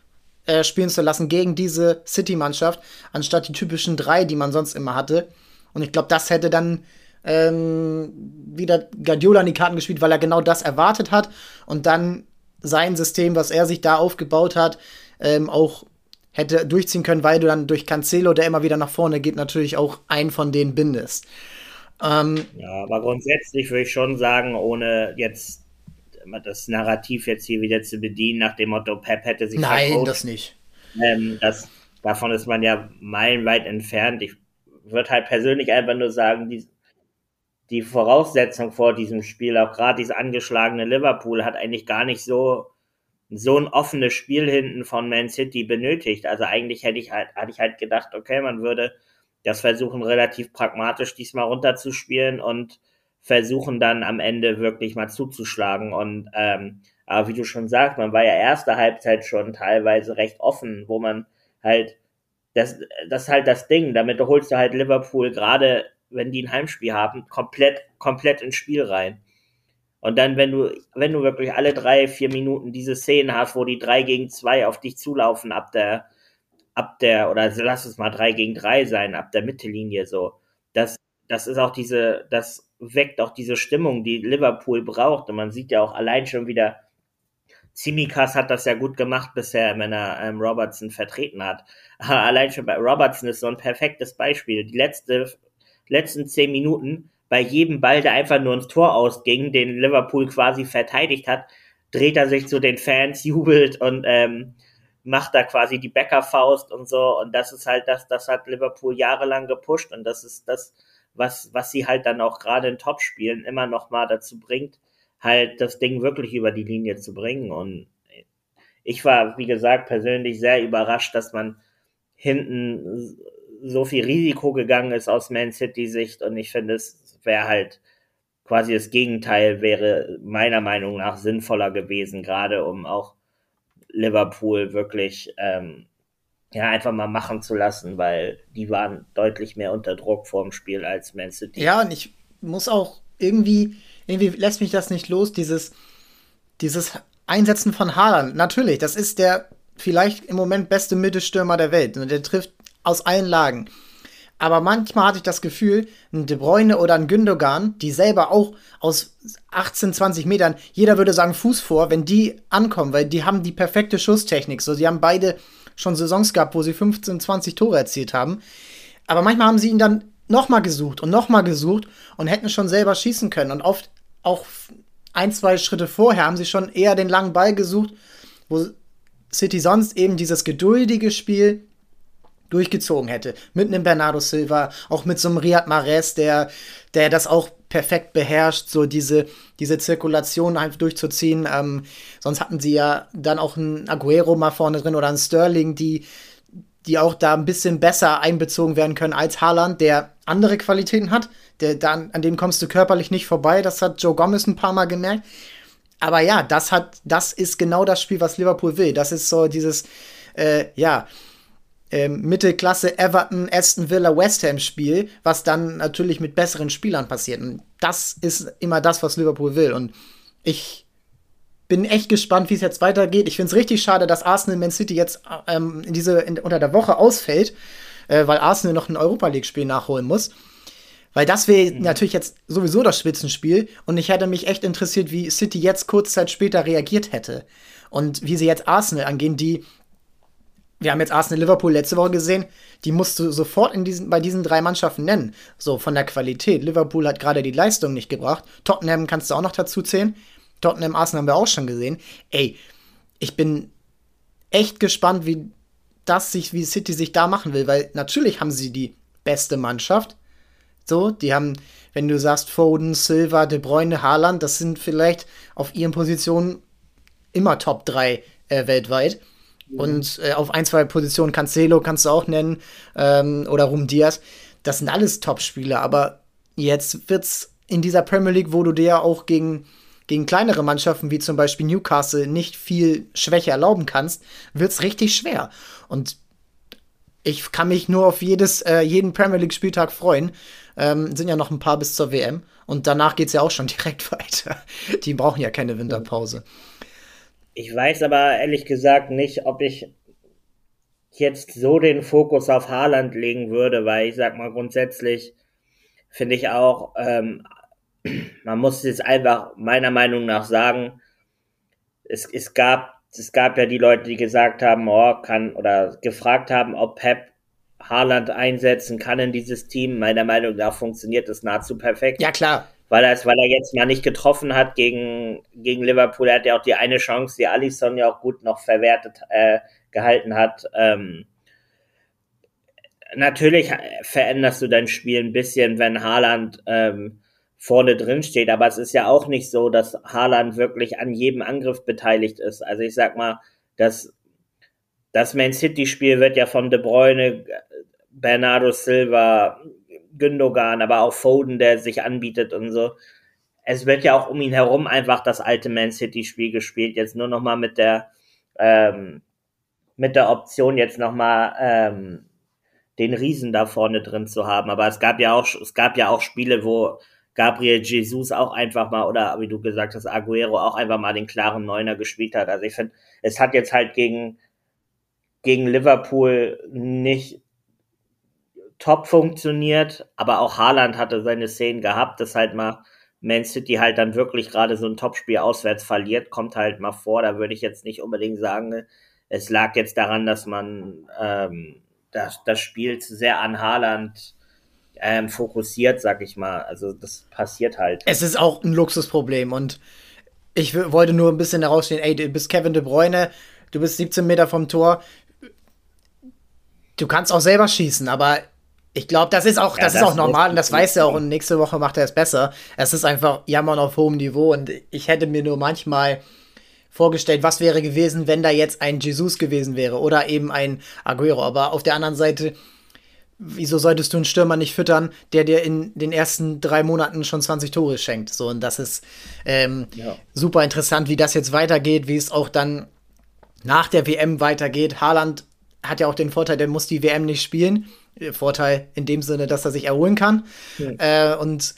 A: äh, spielen zu lassen gegen diese City-Mannschaft, anstatt die typischen drei, die man sonst immer hatte. Und ich glaube, das hätte dann ähm, wieder Guardiola in die Karten gespielt, weil er genau das erwartet hat und dann sein System, was er sich da aufgebaut hat, ähm, auch hätte durchziehen können, weil du dann durch Cancelo, der immer wieder nach vorne geht, natürlich auch einen von denen bindest.
B: Ähm, ja, aber grundsätzlich würde ich schon sagen, ohne jetzt das Narrativ jetzt hier wieder zu bedienen, nach dem Motto, Pep hätte sich
A: Nein, vercoacht. das nicht.
B: Ähm, das, davon ist man ja meilenweit entfernt. Ich würde halt persönlich einfach nur sagen, die, die Voraussetzung vor diesem Spiel, auch gerade dieses angeschlagene Liverpool, hat eigentlich gar nicht so, so ein offenes Spiel hinten von Man City benötigt. Also eigentlich hätte ich halt, hatte ich halt gedacht, okay, man würde das versuchen, relativ pragmatisch diesmal runterzuspielen und versuchen dann am Ende wirklich mal zuzuschlagen. Und ähm, aber wie du schon sagst, man war ja erste Halbzeit schon teilweise recht offen, wo man halt das, das ist halt das Ding. Damit holst du halt Liverpool gerade wenn die ein Heimspiel haben, komplett, komplett ins Spiel rein. Und dann, wenn du, wenn du wirklich alle drei, vier Minuten diese Szenen hast, wo die drei gegen zwei auf dich zulaufen, ab der, ab der, oder lass es mal drei gegen drei sein, ab der Mittellinie so. Das, das ist auch diese, das weckt auch diese Stimmung, die Liverpool braucht. Und man sieht ja auch allein schon wieder, Simikas hat das ja gut gemacht bisher, wenn er ähm, Robertson vertreten hat. allein schon bei Robertson ist so ein perfektes Beispiel. Die letzte letzten zehn Minuten bei jedem Ball, der einfach nur ins Tor ausging, den Liverpool quasi verteidigt hat, dreht er sich zu den Fans, jubelt und ähm, macht da quasi die Bäckerfaust und so. Und das ist halt das, das hat Liverpool jahrelang gepusht und das ist das, was, was sie halt dann auch gerade in Topspielen immer noch mal dazu bringt, halt das Ding wirklich über die Linie zu bringen. Und ich war, wie gesagt, persönlich sehr überrascht, dass man hinten so viel Risiko gegangen ist aus Man City Sicht und ich finde, es wäre halt quasi das Gegenteil wäre meiner Meinung nach sinnvoller gewesen, gerade um auch Liverpool wirklich ähm, ja einfach mal machen zu lassen, weil die waren deutlich mehr unter Druck vor dem Spiel als Man City.
A: Ja, und ich muss auch irgendwie, irgendwie lässt mich das nicht los, dieses, dieses Einsetzen von Haaland. Natürlich, das ist der vielleicht im Moment beste Mittelstürmer der Welt. Und der trifft aus allen Lagen. Aber manchmal hatte ich das Gefühl, ein De Bruyne oder ein Gündogan, die selber auch aus 18, 20 Metern, jeder würde sagen Fuß vor, wenn die ankommen, weil die haben die perfekte Schusstechnik. So, sie haben beide schon Saisons gehabt, wo sie 15, 20 Tore erzielt haben. Aber manchmal haben sie ihn dann nochmal gesucht und nochmal gesucht und hätten schon selber schießen können. Und oft auch ein, zwei Schritte vorher haben sie schon eher den langen Ball gesucht, wo City sonst eben dieses geduldige Spiel durchgezogen hätte. Mit einem Bernardo Silva, auch mit so einem Riyad Mahrez, der, der das auch perfekt beherrscht, so diese, diese Zirkulation einfach durchzuziehen. Ähm, sonst hatten sie ja dann auch einen Aguero mal vorne drin oder einen Sterling, die, die auch da ein bisschen besser einbezogen werden können als Haaland, der andere Qualitäten hat. Der, dann, an dem kommst du körperlich nicht vorbei. Das hat Joe Gomez ein paar Mal gemerkt. Aber ja, das hat, das ist genau das Spiel, was Liverpool will. Das ist so dieses, äh, ja, ähm, Mittelklasse Everton, Aston Villa, West Ham Spiel, was dann natürlich mit besseren Spielern passiert. Und das ist immer das, was Liverpool will. Und ich bin echt gespannt, wie es jetzt weitergeht. Ich finde es richtig schade, dass Arsenal Man City jetzt ähm, diese, in, unter der Woche ausfällt, äh, weil Arsenal noch ein Europa League-Spiel nachholen muss. Weil das wäre mhm. natürlich jetzt sowieso das Spitzenspiel. Und ich hätte mich echt interessiert, wie City jetzt kurz Zeit später reagiert hätte. Und wie sie jetzt Arsenal angehen, die wir haben jetzt Arsenal Liverpool letzte Woche gesehen, die musst du sofort in diesen, bei diesen drei Mannschaften nennen. So von der Qualität. Liverpool hat gerade die Leistung nicht gebracht. Tottenham kannst du auch noch dazu zählen. Tottenham Arsenal haben wir auch schon gesehen. Ey, ich bin echt gespannt, wie das sich, wie City sich da machen will, weil natürlich haben sie die beste Mannschaft. So, die haben, wenn du sagst, Foden, Silva, De Bruyne, Haaland, das sind vielleicht auf ihren Positionen immer Top 3 äh, weltweit. Und äh, auf ein, zwei Positionen Cancelo kannst du auch nennen ähm, oder Rum Diaz. Das sind alles Top-Spieler, aber jetzt wird's in dieser Premier League, wo du dir auch gegen, gegen kleinere Mannschaften wie zum Beispiel Newcastle nicht viel Schwäche erlauben kannst, wird's richtig schwer. Und ich kann mich nur auf jedes, äh, jeden Premier League-Spieltag freuen. Ähm, sind ja noch ein paar bis zur WM. Und danach geht's ja auch schon direkt weiter. Die brauchen ja keine Winterpause.
B: Ich weiß aber ehrlich gesagt nicht, ob ich jetzt so den Fokus auf Haaland legen würde, weil ich sag mal grundsätzlich finde ich auch, ähm, man muss jetzt einfach meiner Meinung nach sagen, es, es gab es gab ja die Leute, die gesagt haben, oh, kann oder gefragt haben, ob Pep Haaland einsetzen kann in dieses Team. Meiner Meinung nach funktioniert das nahezu perfekt.
A: Ja, klar
B: weil er, weil er jetzt mal nicht getroffen hat gegen, gegen Liverpool. Er hat ja auch die eine Chance, die Alisson ja auch gut noch verwertet äh, gehalten hat. Ähm, natürlich veränderst du dein Spiel ein bisschen, wenn Haaland ähm, vorne drin steht, aber es ist ja auch nicht so, dass Haaland wirklich an jedem Angriff beteiligt ist. Also ich sag mal, das, das Man City-Spiel wird ja von De Bruyne, Bernardo Silva, Gündogan, aber auch Foden, der sich anbietet und so. Es wird ja auch um ihn herum einfach das alte Man City Spiel gespielt, jetzt nur noch mal mit der ähm, mit der Option jetzt noch mal ähm, den Riesen da vorne drin zu haben. Aber es gab ja auch es gab ja auch Spiele, wo Gabriel Jesus auch einfach mal oder wie du gesagt hast Aguero auch einfach mal den klaren Neuner gespielt hat. Also ich finde, es hat jetzt halt gegen gegen Liverpool nicht top funktioniert, aber auch Haaland hatte seine Szenen gehabt, dass halt mal Man City halt dann wirklich gerade so ein Topspiel auswärts verliert, kommt halt mal vor. Da würde ich jetzt nicht unbedingt sagen, es lag jetzt daran, dass man ähm, das, das Spiel zu sehr an Haaland ähm, fokussiert, sag ich mal. Also das passiert halt.
A: Es ist auch ein Luxusproblem und ich wollte nur ein bisschen herausstehen, ey, du bist Kevin De Bruyne, du bist 17 Meter vom Tor. Du kannst auch selber schießen, aber ich glaube, das ist auch, ja, das, das, ist auch normal und das weiß er auch und nächste Woche macht er es besser. Es ist einfach Jammern auf hohem Niveau und ich hätte mir nur manchmal vorgestellt, was wäre gewesen, wenn da jetzt ein Jesus gewesen wäre oder eben ein Aguero. Aber auf der anderen Seite, wieso solltest du einen Stürmer nicht füttern, der dir in den ersten drei Monaten schon 20 Tore schenkt? So, und das ist ähm, ja. super interessant, wie das jetzt weitergeht, wie es auch dann nach der WM weitergeht. Haaland hat ja auch den Vorteil, der muss die WM nicht spielen. Vorteil in dem Sinne, dass er sich erholen kann. Ja. Äh, und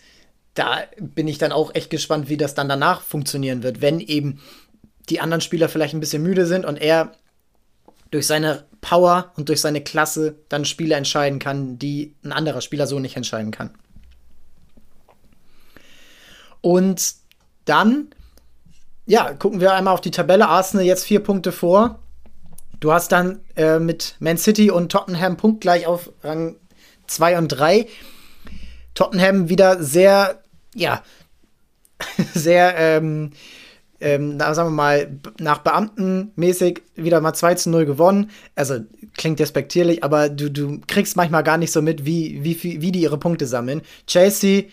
A: da bin ich dann auch echt gespannt, wie das dann danach funktionieren wird, wenn eben die anderen Spieler vielleicht ein bisschen müde sind und er durch seine Power und durch seine Klasse dann Spiele entscheiden kann, die ein anderer Spieler so nicht entscheiden kann. Und dann, ja, gucken wir einmal auf die Tabelle. Arsenal jetzt vier Punkte vor. Du hast dann äh, mit Man City und Tottenham punktgleich auf Rang 2 und 3. Tottenham wieder sehr, ja, sehr, ähm, ähm, sagen wir mal, nach Beamtenmäßig wieder mal 2 zu 0 gewonnen. Also klingt despektierlich, aber du, du kriegst manchmal gar nicht so mit, wie, wie, wie die ihre Punkte sammeln. Chelsea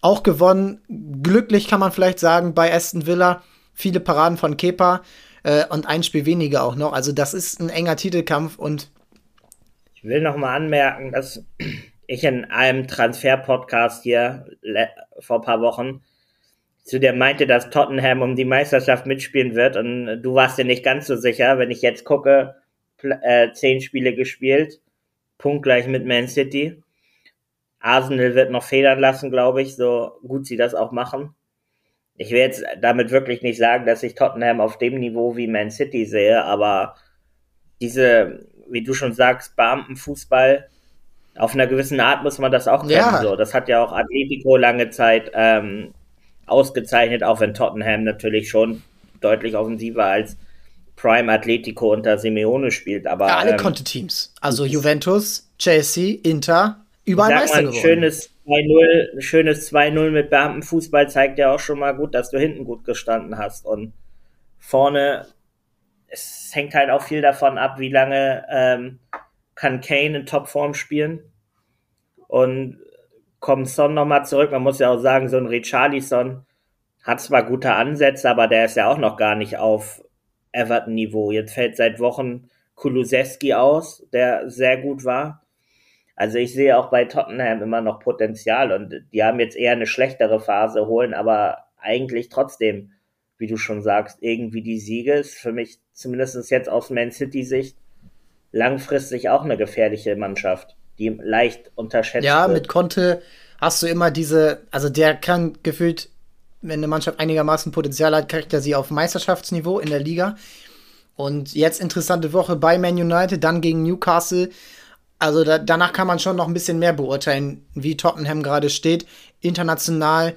A: auch gewonnen. Glücklich kann man vielleicht sagen bei Aston Villa. Viele Paraden von Kepa äh, und ein Spiel weniger auch noch. Also das ist ein enger Titelkampf und
B: ich will noch mal anmerken, dass ich in einem Transfer-Podcast hier vor ein paar Wochen zu dir meinte, dass Tottenham um die Meisterschaft mitspielen wird und du warst dir nicht ganz so sicher. Wenn ich jetzt gucke, äh, zehn Spiele gespielt, punktgleich mit Man City. Arsenal wird noch federn lassen, glaube ich, so gut sie das auch machen. Ich will jetzt damit wirklich nicht sagen, dass ich Tottenham auf dem Niveau wie Man City sehe, aber diese, wie du schon sagst, Beamtenfußball, auf einer gewissen Art muss man das auch können. Ja. So, das hat ja auch Atletico lange Zeit ähm, ausgezeichnet, auch wenn Tottenham natürlich schon deutlich offensiver als Prime Atletico unter Simeone spielt. Aber,
A: ja, alle ähm, Konto-Teams. Also Juventus, Chelsea, Inter, überall
B: Meister geworden. Schönes 2-0, schönes 2-0 mit Beamtenfußball zeigt ja auch schon mal gut, dass du hinten gut gestanden hast. Und vorne, es hängt halt auch viel davon ab, wie lange ähm, kann Kane in Topform spielen. Und kommt Son nochmal zurück. Man muss ja auch sagen, so ein Richarlison hat zwar gute Ansätze, aber der ist ja auch noch gar nicht auf Everton-Niveau. Jetzt fällt seit Wochen Kulusewski aus, der sehr gut war. Also ich sehe auch bei Tottenham immer noch Potenzial und die haben jetzt eher eine schlechtere Phase, holen aber eigentlich trotzdem, wie du schon sagst, irgendwie die Siege. Ist für mich zumindest jetzt aus Man City-Sicht langfristig auch eine gefährliche Mannschaft, die leicht unterschätzt
A: ja, wird. Ja, mit Conte hast du immer diese, also der kann gefühlt wenn eine Mannschaft einigermaßen Potenzial hat, kriegt er sie auf Meisterschaftsniveau in der Liga. Und jetzt interessante Woche bei Man United, dann gegen Newcastle. Also da, danach kann man schon noch ein bisschen mehr beurteilen, wie Tottenham gerade steht. International,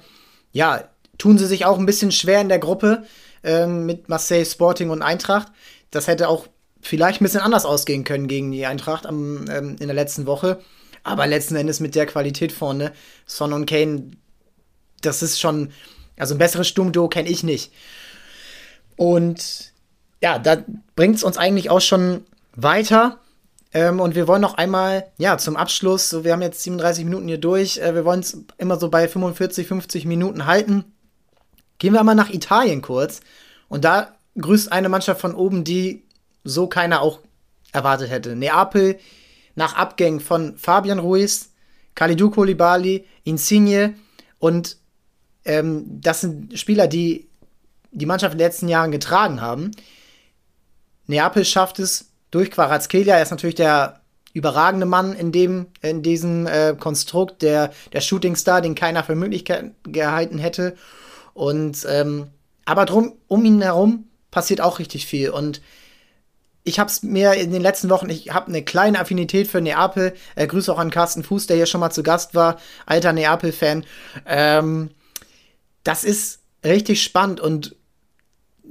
A: ja, tun sie sich auch ein bisschen schwer in der Gruppe ähm, mit Marseille, Sporting und Eintracht. Das hätte auch vielleicht ein bisschen anders ausgehen können gegen die Eintracht am, ähm, in der letzten Woche. Aber letzten Endes mit der Qualität vorne, Son und Kane, das ist schon also ein besseres Sturmduo kenne ich nicht. Und ja, da bringt es uns eigentlich auch schon weiter. Ähm, und wir wollen noch einmal, ja, zum Abschluss, so, wir haben jetzt 37 Minuten hier durch, äh, wir wollen es immer so bei 45, 50 Minuten halten. Gehen wir mal nach Italien kurz. Und da grüßt eine Mannschaft von oben, die so keiner auch erwartet hätte. Neapel nach Abgängen von Fabian Ruiz, Kalidou Koulibaly, Insigne und ähm, das sind Spieler, die die Mannschaft in den letzten Jahren getragen haben. Neapel schafft es durch Quarazkelia, er ist natürlich der überragende Mann in dem in diesem äh, Konstrukt, der der Shootingstar, den keiner für möglich gehalten hätte. Und ähm, aber drum um ihn herum passiert auch richtig viel und ich habe es mir in den letzten Wochen, ich habe eine kleine Affinität für Neapel. Äh, Grüße auch an Carsten Fuß, der hier schon mal zu Gast war, alter Neapel-Fan. Ähm, das ist richtig spannend und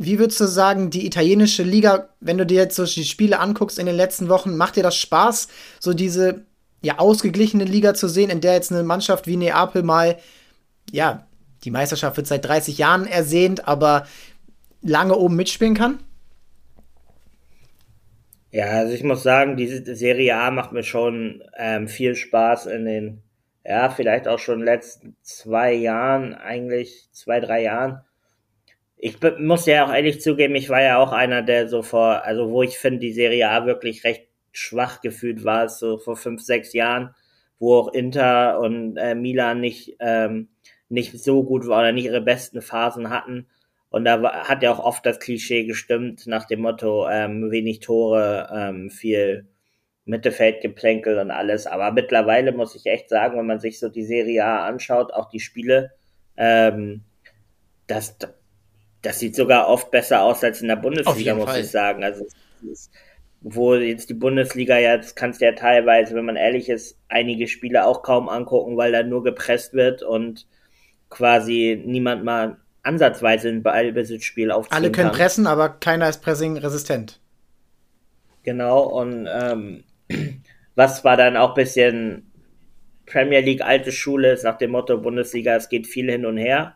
A: wie würdest du sagen, die italienische Liga, wenn du dir jetzt so die Spiele anguckst in den letzten Wochen, macht dir das Spaß, so diese ja ausgeglichene Liga zu sehen, in der jetzt eine Mannschaft wie Neapel mal, ja, die Meisterschaft wird seit 30 Jahren ersehnt, aber lange oben mitspielen kann?
B: Ja, also ich muss sagen, diese Serie A macht mir schon ähm, viel Spaß in den ja, vielleicht auch schon letzten zwei Jahren, eigentlich zwei, drei Jahren. Ich muss ja auch ehrlich zugeben, ich war ja auch einer, der so vor, also wo ich finde, die Serie A wirklich recht schwach gefühlt war, so vor fünf, sechs Jahren, wo auch Inter und äh, Milan nicht, ähm, nicht so gut war oder nicht ihre besten Phasen hatten. Und da war, hat ja auch oft das Klischee gestimmt nach dem Motto, ähm, wenig Tore, ähm, viel, Mittelfeldgeplänkel und alles. Aber mittlerweile muss ich echt sagen, wenn man sich so die Serie A anschaut, auch die Spiele, ähm, das, das sieht sogar oft besser aus als in der Bundesliga, muss Fall. ich sagen. Also wo jetzt die Bundesliga ja, das kannst du ja teilweise, wenn man ehrlich ist, einige Spiele auch kaum angucken, weil da nur gepresst wird und quasi niemand mal ansatzweise ein Ballbesitzspiel aufziehen
A: Alle können kann. pressen, aber keiner ist pressing resistent.
B: Genau, und ähm, was war dann auch bisschen Premier League alte Schule ist nach dem Motto Bundesliga, es geht viel hin und her.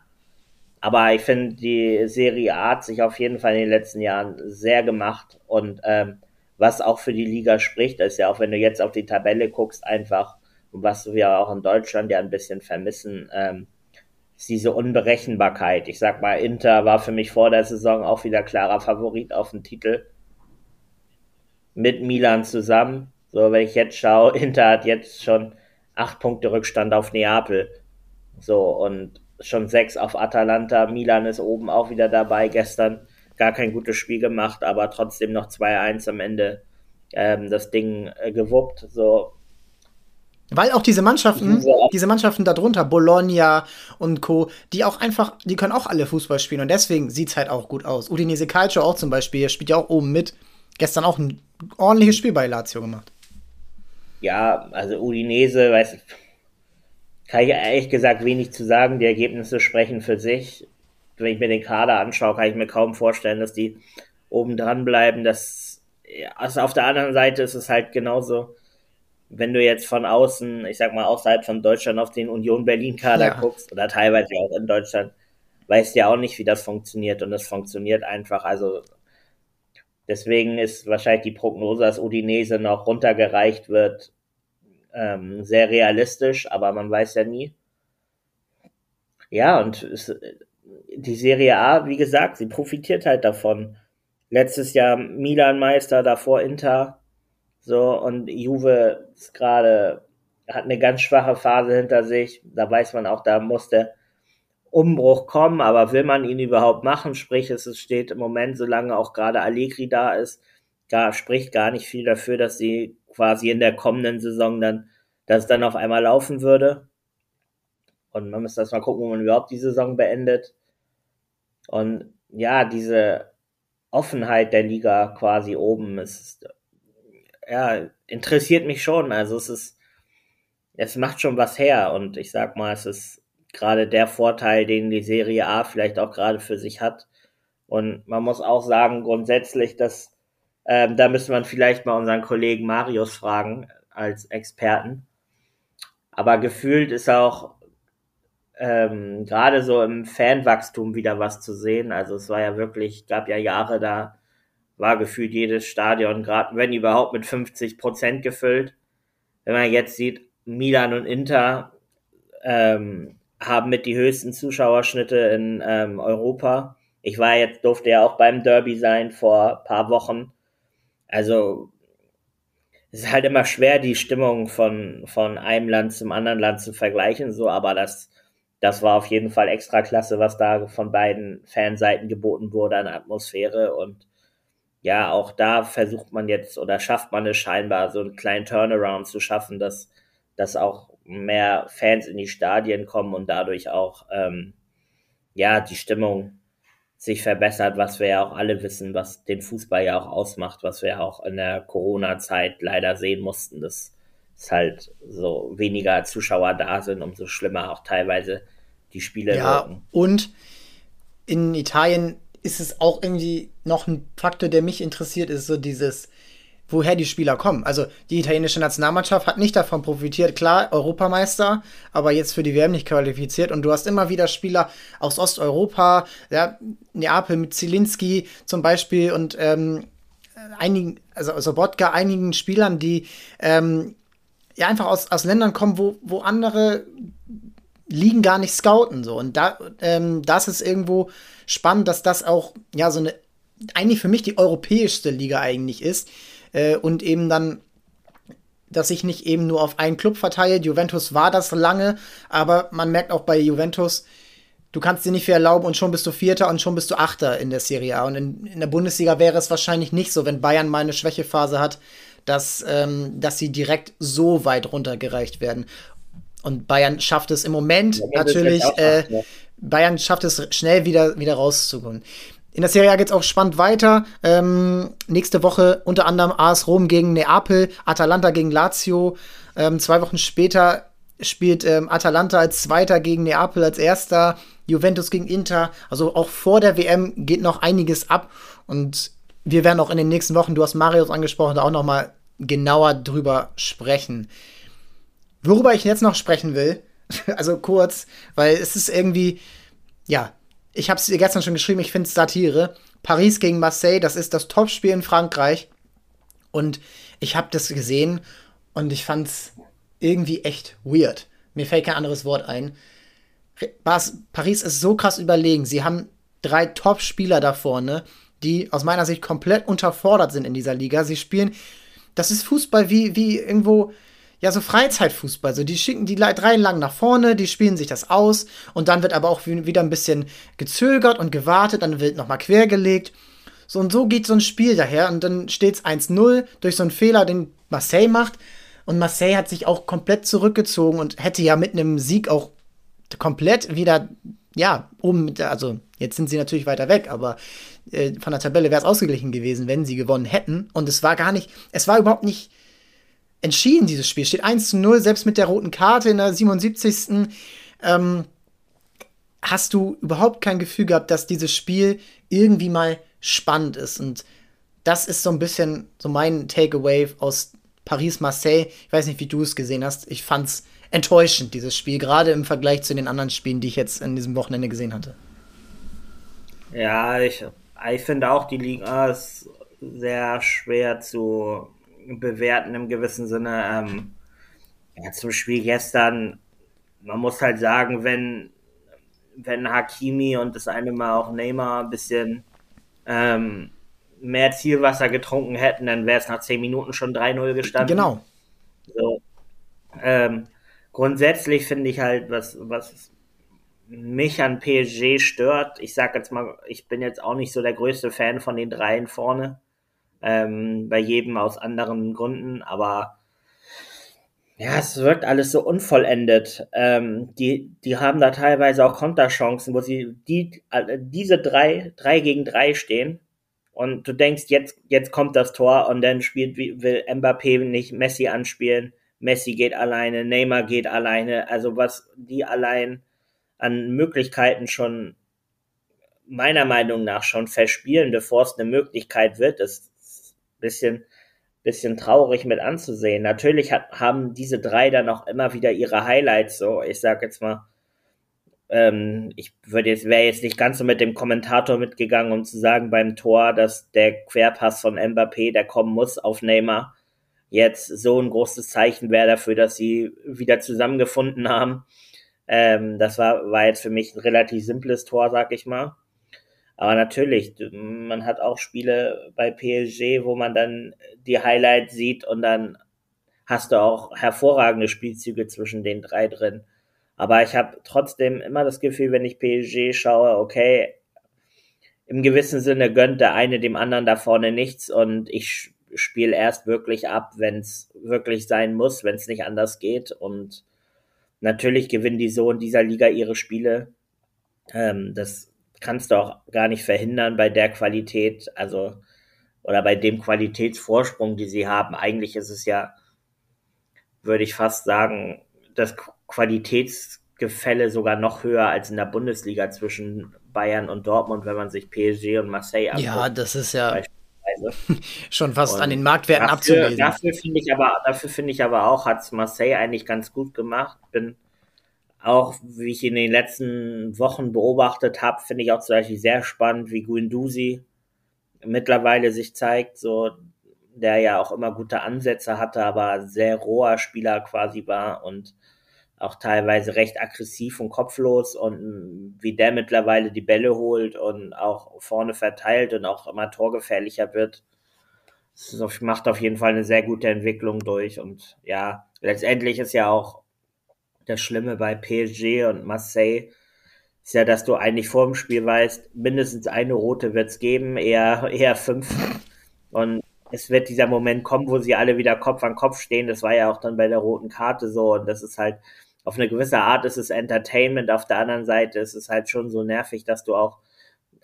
B: Aber ich finde, die Serie A hat sich auf jeden Fall in den letzten Jahren sehr gemacht. Und ähm, was auch für die Liga spricht, ist ja auch, wenn du jetzt auf die Tabelle guckst, einfach, was wir auch in Deutschland ja ein bisschen vermissen, ähm, ist diese Unberechenbarkeit. Ich sag mal, Inter war für mich vor der Saison auch wieder klarer Favorit auf den Titel. Mit Milan zusammen. So, wenn ich jetzt schaue, Inter hat jetzt schon acht Punkte Rückstand auf Neapel. So, und schon sechs auf Atalanta. Milan ist oben auch wieder dabei. Gestern gar kein gutes Spiel gemacht, aber trotzdem noch 2-1 am Ende ähm, das Ding äh, gewuppt. So,
A: Weil auch diese Mannschaften, diese Mannschaften darunter, Bologna und Co., die auch einfach, die können auch alle Fußball spielen und deswegen sieht es halt auch gut aus. Udinese Calcio auch zum Beispiel, spielt ja auch oben mit. Gestern auch ein ordentliches Spiel bei Lazio gemacht.
B: Ja, also Udinese, weiß ich, kann ich ehrlich gesagt wenig zu sagen. Die Ergebnisse sprechen für sich. Wenn ich mir den Kader anschaue, kann ich mir kaum vorstellen, dass die oben dran bleiben. Das, also auf der anderen Seite ist es halt genauso wenn du jetzt von außen, ich sag mal, außerhalb von Deutschland auf den Union Berlin-Kader ja. guckst oder teilweise auch in Deutschland, weißt du ja auch nicht, wie das funktioniert und es funktioniert einfach. Also deswegen ist wahrscheinlich die Prognose, dass Udinese noch runtergereicht wird, ähm, sehr realistisch, aber man weiß ja nie. Ja, und es, die Serie A, wie gesagt, sie profitiert halt davon. Letztes Jahr Milan Meister, davor Inter so, und Juve ist gerade, hat eine ganz schwache Phase hinter sich. Da weiß man auch, da muss der Umbruch kommen, aber will man ihn überhaupt machen? Sprich, es steht im Moment, solange auch gerade Allegri da ist, gar, spricht gar nicht viel dafür, dass sie quasi in der kommenden Saison dann, dass es dann auf einmal laufen würde. Und man muss das mal gucken, wo man überhaupt die Saison beendet. Und ja, diese Offenheit der Liga quasi oben ist ja, interessiert mich schon. Also es ist, es macht schon was her und ich sag mal, es ist gerade der Vorteil, den die Serie A vielleicht auch gerade für sich hat. Und man muss auch sagen, grundsätzlich, dass ähm, da müsste man vielleicht mal unseren Kollegen Marius fragen als Experten. Aber gefühlt ist auch ähm, gerade so im Fanwachstum wieder was zu sehen. Also es war ja wirklich, gab ja Jahre da, war gefühlt jedes Stadion, gerade wenn überhaupt mit 50 Prozent gefüllt. Wenn man jetzt sieht, Milan und Inter ähm, haben mit die höchsten Zuschauerschnitte in ähm, Europa. Ich war jetzt, durfte ja auch beim Derby sein vor paar Wochen. Also es ist halt immer schwer, die Stimmung von, von einem Land zum anderen Land zu vergleichen, so, aber das, das war auf jeden Fall extra klasse, was da von beiden Fanseiten geboten wurde an Atmosphäre und ja, auch da versucht man jetzt oder schafft man es scheinbar, so einen kleinen Turnaround zu schaffen, dass, dass auch mehr Fans in die Stadien kommen und dadurch auch ähm, ja die Stimmung sich verbessert, was wir ja auch alle wissen, was den Fußball ja auch ausmacht, was wir auch in der Corona-Zeit leider sehen mussten, dass es halt so weniger Zuschauer da sind, umso schlimmer auch teilweise die Spiele
A: ja, wirken. Und in Italien ist es auch irgendwie noch ein Faktor, der mich interessiert, ist so dieses, woher die Spieler kommen. Also die italienische Nationalmannschaft hat nicht davon profitiert, klar, Europameister, aber jetzt für die WM nicht qualifiziert. Und du hast immer wieder Spieler aus Osteuropa, ja, Neapel mit Zielinski zum Beispiel und ähm, einigen, also Sobotka, einigen Spielern, die ähm, ja einfach aus, aus Ländern kommen, wo, wo andere Ligen gar nicht scouten. So. Und da, ähm, das ist irgendwo spannend, dass das auch, ja, so eine, eigentlich für mich die europäischste Liga eigentlich ist. Äh, und eben dann, dass sich nicht eben nur auf einen Club verteilt. Juventus war das lange, aber man merkt auch bei Juventus, du kannst dir nicht viel erlauben und schon bist du Vierter und schon bist du Achter in der Serie A. Und in, in der Bundesliga wäre es wahrscheinlich nicht so, wenn Bayern mal eine Schwächephase hat, dass, ähm, dass sie direkt so weit runtergereicht werden. Und Bayern schafft es im Moment ja, natürlich, äh, Bayern schafft es schnell wieder, wieder rauszukommen. In der Serie A geht es auch spannend weiter. Ähm, nächste Woche unter anderem AS Rom gegen Neapel, Atalanta gegen Lazio. Ähm, zwei Wochen später spielt ähm, Atalanta als Zweiter gegen Neapel als Erster, Juventus gegen Inter. Also auch vor der WM geht noch einiges ab. Und wir werden auch in den nächsten Wochen, du hast Marius angesprochen, da auch noch mal genauer drüber sprechen. Worüber ich jetzt noch sprechen will, also kurz, weil es ist irgendwie, ja, ich habe es dir gestern schon geschrieben, ich finde es Satire. Paris gegen Marseille, das ist das Topspiel in Frankreich. Und ich habe das gesehen und ich fand es irgendwie echt weird. Mir fällt kein anderes Wort ein. Paris ist so krass überlegen. Sie haben drei Top-Spieler da vorne, die aus meiner Sicht komplett unterfordert sind in dieser Liga. Sie spielen, das ist Fußball wie, wie irgendwo ja, so Freizeitfußball. So, die schicken die drei lang nach vorne, die spielen sich das aus und dann wird aber auch wieder ein bisschen gezögert und gewartet, dann wird nochmal quergelegt. So und so geht so ein Spiel daher und dann steht es 1-0 durch so einen Fehler, den Marseille macht. Und Marseille hat sich auch komplett zurückgezogen und hätte ja mit einem Sieg auch komplett wieder, ja, oben, also jetzt sind sie natürlich weiter weg, aber äh, von der Tabelle wäre es ausgeglichen gewesen, wenn sie gewonnen hätten. Und es war gar nicht, es war überhaupt nicht entschieden, dieses Spiel. Steht 1 zu 0, selbst mit der roten Karte in der 77. Ähm, hast du überhaupt kein Gefühl gehabt, dass dieses Spiel irgendwie mal spannend ist. Und das ist so ein bisschen so mein Takeaway aus Paris-Marseille. Ich weiß nicht, wie du es gesehen hast. Ich fand es enttäuschend, dieses Spiel, gerade im Vergleich zu den anderen Spielen, die ich jetzt in diesem Wochenende gesehen hatte.
B: Ja, ich, ich finde auch, die Liga ist sehr schwer zu bewerten im gewissen Sinne. Ähm, ja, zum Spiel gestern, man muss halt sagen, wenn, wenn Hakimi und das eine Mal auch Neymar ein bisschen ähm, mehr Zielwasser getrunken hätten, dann wäre es nach 10 Minuten schon 3-0 gestanden.
A: Genau.
B: So. Ähm, grundsätzlich finde ich halt, was, was mich an PSG stört, ich sag jetzt mal, ich bin jetzt auch nicht so der größte Fan von den dreien vorne. Ähm, bei jedem aus anderen Gründen, aber ja, es wirkt alles so unvollendet. Ähm, die, die haben da teilweise auch Konterchancen, wo sie die, äh, diese drei, drei gegen drei stehen. Und du denkst, jetzt, jetzt kommt das Tor und dann spielt, will Mbappé nicht Messi anspielen. Messi geht alleine, Neymar geht alleine. Also was die allein an Möglichkeiten schon meiner Meinung nach schon verspielen, bevor es eine Möglichkeit wird, ist bisschen, bisschen traurig mit anzusehen. Natürlich hat, haben diese drei dann auch immer wieder ihre Highlights, so ich sag jetzt mal, ähm, ich würde jetzt, wäre jetzt nicht ganz so mit dem Kommentator mitgegangen, um zu sagen beim Tor, dass der Querpass von Mbappé, der kommen muss auf Neymar, jetzt so ein großes Zeichen wäre dafür, dass sie wieder zusammengefunden haben. Ähm, das war, war jetzt für mich ein relativ simples Tor, sag ich mal. Aber natürlich, man hat auch Spiele bei PSG, wo man dann die Highlights sieht und dann hast du auch hervorragende Spielzüge zwischen den drei drin. Aber ich habe trotzdem immer das Gefühl, wenn ich PSG schaue, okay, im gewissen Sinne gönnt der eine dem anderen da vorne nichts und ich spiele erst wirklich ab, wenn es wirklich sein muss, wenn es nicht anders geht. Und natürlich gewinnen die so in dieser Liga ihre Spiele. Ähm, das kannst du auch gar nicht verhindern bei der Qualität, also oder bei dem Qualitätsvorsprung, die sie haben. Eigentlich ist es ja, würde ich fast sagen, das Qualitätsgefälle sogar noch höher als in der Bundesliga zwischen Bayern und Dortmund, wenn man sich PSG und Marseille
A: anguckt. Ja, das ist ja schon fast und an den Marktwerten
B: dafür,
A: abzulesen.
B: Dafür finde ich aber, dafür finde ich aber auch, hat Marseille eigentlich ganz gut gemacht. Bin auch, wie ich in den letzten Wochen beobachtet habe, finde ich auch zum Beispiel sehr spannend, wie Guindusi mittlerweile sich zeigt, so der ja auch immer gute Ansätze hatte, aber sehr roher Spieler quasi war und auch teilweise recht aggressiv und kopflos und wie der mittlerweile die Bälle holt und auch vorne verteilt und auch immer torgefährlicher wird. Das macht auf jeden Fall eine sehr gute Entwicklung durch und ja, letztendlich ist ja auch das Schlimme bei PSG und Marseille ist ja, dass du eigentlich vor dem Spiel weißt, mindestens eine rote wird es geben, eher, eher fünf. Und es wird dieser Moment kommen, wo sie alle wieder Kopf an Kopf stehen. Das war ja auch dann bei der roten Karte so. Und das ist halt, auf eine gewisse Art ist es Entertainment. Auf der anderen Seite ist es halt schon so nervig, dass du auch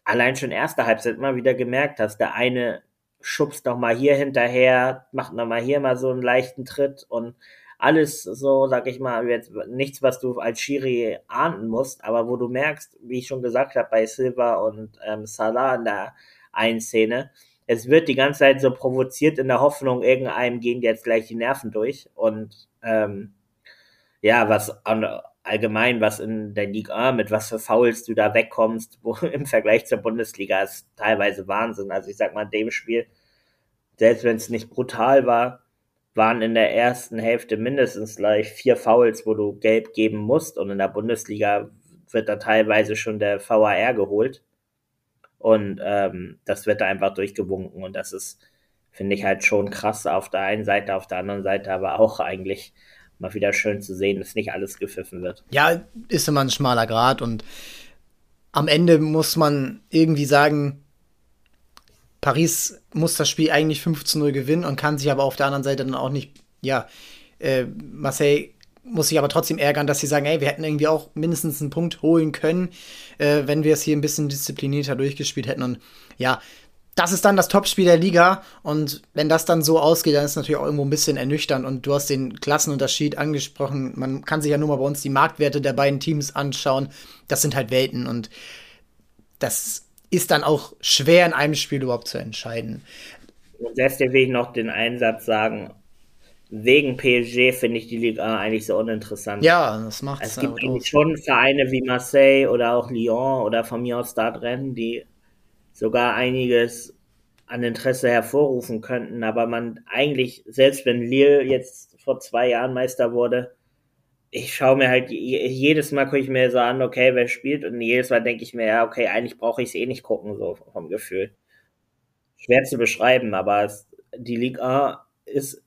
B: allein schon erste Halbzeit immer wieder gemerkt hast, der eine schubst noch mal hier hinterher, macht noch mal hier mal so einen leichten Tritt und alles so, sag ich mal, jetzt nichts, was du als Schiri ahnden musst, aber wo du merkst, wie ich schon gesagt habe, bei Silva und ähm, Salah in der einen Szene, es wird die ganze Zeit so provoziert in der Hoffnung, irgendeinem gehen jetzt gleich die Nerven durch. Und ähm, ja, was allgemein, was in der Liga, mit was für Fouls du da wegkommst, wo im Vergleich zur Bundesliga ist teilweise Wahnsinn. Also ich sag mal, in dem Spiel, selbst wenn es nicht brutal war, waren in der ersten Hälfte mindestens gleich vier Fouls, wo du gelb geben musst. Und in der Bundesliga wird da teilweise schon der VAR geholt. Und ähm, das wird da einfach durchgewunken. Und das ist, finde ich halt schon krass auf der einen Seite, auf der anderen Seite aber auch eigentlich mal wieder schön zu sehen, dass nicht alles gepfiffen wird.
A: Ja, ist immer ein schmaler Grad und am Ende muss man irgendwie sagen, Paris muss das Spiel eigentlich 5 zu 0 gewinnen und kann sich aber auf der anderen Seite dann auch nicht, ja, Äh, Marseille muss sich aber trotzdem ärgern, dass sie sagen, ey, wir hätten irgendwie auch mindestens einen Punkt holen können, äh, wenn wir es hier ein bisschen disziplinierter durchgespielt hätten. Und ja, das ist dann das Topspiel der Liga. Und wenn das dann so ausgeht, dann ist es natürlich auch irgendwo ein bisschen ernüchternd. Und du hast den Klassenunterschied angesprochen. Man kann sich ja nur mal bei uns die Marktwerte der beiden Teams anschauen. Das sind halt Welten. Und das ist dann auch schwer in einem Spiel überhaupt zu entscheiden.
B: Und selbst will ich noch den Einsatz sagen, wegen PSG finde ich die Liga eigentlich so uninteressant.
A: Ja, das macht
B: es. Es gibt aus. schon Vereine wie Marseille oder auch Lyon oder von mir aus Stadtrennen, die sogar einiges an Interesse hervorrufen könnten, aber man eigentlich, selbst wenn Lille jetzt vor zwei Jahren Meister wurde, ich schaue mir halt jedes Mal gucke ich mir so an, okay, wer spielt und jedes Mal denke ich mir, ja, okay, eigentlich brauche ich es eh nicht gucken, so vom Gefühl. Schwer zu beschreiben, aber es, die Liga ist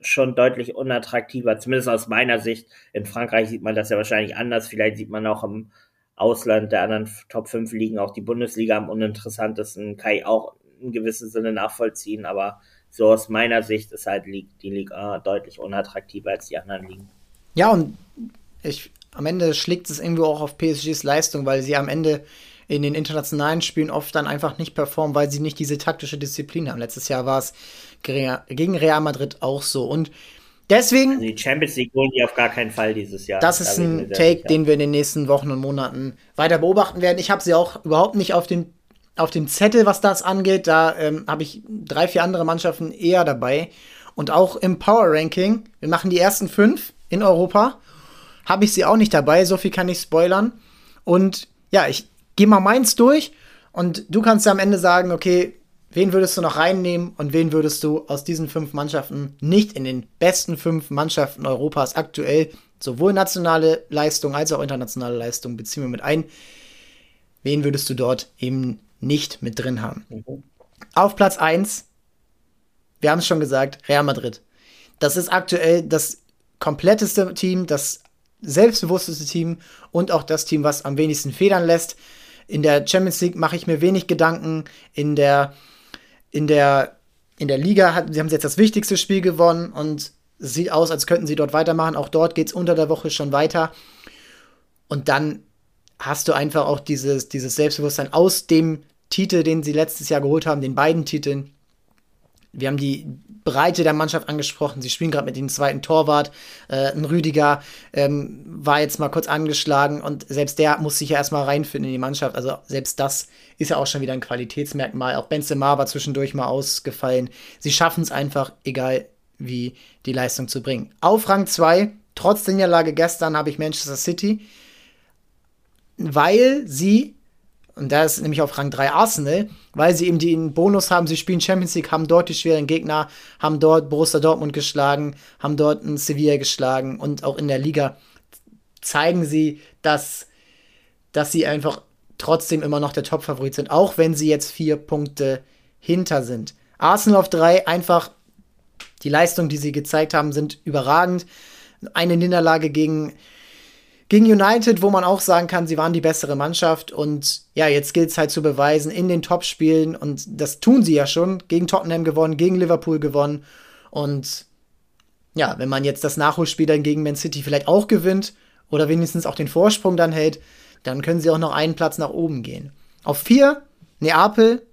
B: schon deutlich unattraktiver, zumindest aus meiner Sicht. In Frankreich sieht man das ja wahrscheinlich anders. Vielleicht sieht man auch im Ausland der anderen Top 5 Ligen auch die Bundesliga am uninteressantesten. Kann ich auch in gewissem Sinne nachvollziehen, aber so aus meiner Sicht ist halt die Liga deutlich unattraktiver als die anderen Ligen.
A: Ja, und ich, am Ende schlägt es irgendwo auch auf PSGs Leistung, weil sie am Ende in den internationalen Spielen oft dann einfach nicht performen, weil sie nicht diese taktische Disziplin haben. Letztes Jahr war es gegen Real Madrid auch so. Und deswegen. Also
B: die Champions League holen die auf gar keinen Fall dieses Jahr.
A: Das ist da ein Take, den wir in den nächsten Wochen und Monaten weiter beobachten werden. Ich habe sie auch überhaupt nicht auf dem, auf dem Zettel, was das angeht. Da ähm, habe ich drei, vier andere Mannschaften eher dabei. Und auch im Power Ranking, wir machen die ersten fünf in Europa, habe ich sie auch nicht dabei. So viel kann ich spoilern. Und ja, ich gehe mal meins durch und du kannst ja am Ende sagen, okay, wen würdest du noch reinnehmen und wen würdest du aus diesen fünf Mannschaften nicht in den besten fünf Mannschaften Europas aktuell, sowohl nationale Leistung als auch internationale Leistung, beziehen wir mit ein, wen würdest du dort eben nicht mit drin haben? Mhm. Auf Platz 1, wir haben es schon gesagt, Real Madrid. Das ist aktuell das kompletteste Team, das selbstbewussteste Team und auch das Team, was am wenigsten federn lässt. In der Champions League mache ich mir wenig Gedanken. In der, in der, in der Liga hat, sie haben jetzt das wichtigste Spiel gewonnen und es sieht aus, als könnten sie dort weitermachen. Auch dort geht es unter der Woche schon weiter. Und dann hast du einfach auch dieses, dieses Selbstbewusstsein aus dem Titel, den sie letztes Jahr geholt haben, den beiden Titeln. Wir haben die Breite der Mannschaft angesprochen. Sie spielen gerade mit dem zweiten Torwart. Äh, ein Rüdiger ähm, war jetzt mal kurz angeschlagen und selbst der muss sich ja erstmal reinfinden in die Mannschaft. Also selbst das ist ja auch schon wieder ein Qualitätsmerkmal. Auch Benzema war zwischendurch mal ausgefallen. Sie schaffen es einfach, egal wie die Leistung zu bringen. Auf Rang 2, trotz der Niederlage gestern, habe ich Manchester City, weil sie und da ist nämlich auf Rang 3 Arsenal, weil sie eben den Bonus haben, sie spielen Champions League, haben dort die schweren Gegner, haben dort Borussia Dortmund geschlagen, haben dort ein Sevilla geschlagen und auch in der Liga zeigen sie, dass, dass sie einfach trotzdem immer noch der Top-Favorit sind, auch wenn sie jetzt vier Punkte hinter sind. Arsenal auf 3, einfach die Leistungen, die sie gezeigt haben, sind überragend. Eine Niederlage gegen gegen United, wo man auch sagen kann, sie waren die bessere Mannschaft und ja, jetzt gilt es halt zu beweisen in den Topspielen und das tun sie ja schon. Gegen Tottenham gewonnen, gegen Liverpool gewonnen und ja, wenn man jetzt das Nachholspiel dann gegen Man City vielleicht auch gewinnt oder wenigstens auch den Vorsprung dann hält, dann können sie auch noch einen Platz nach oben gehen. Auf vier Neapel,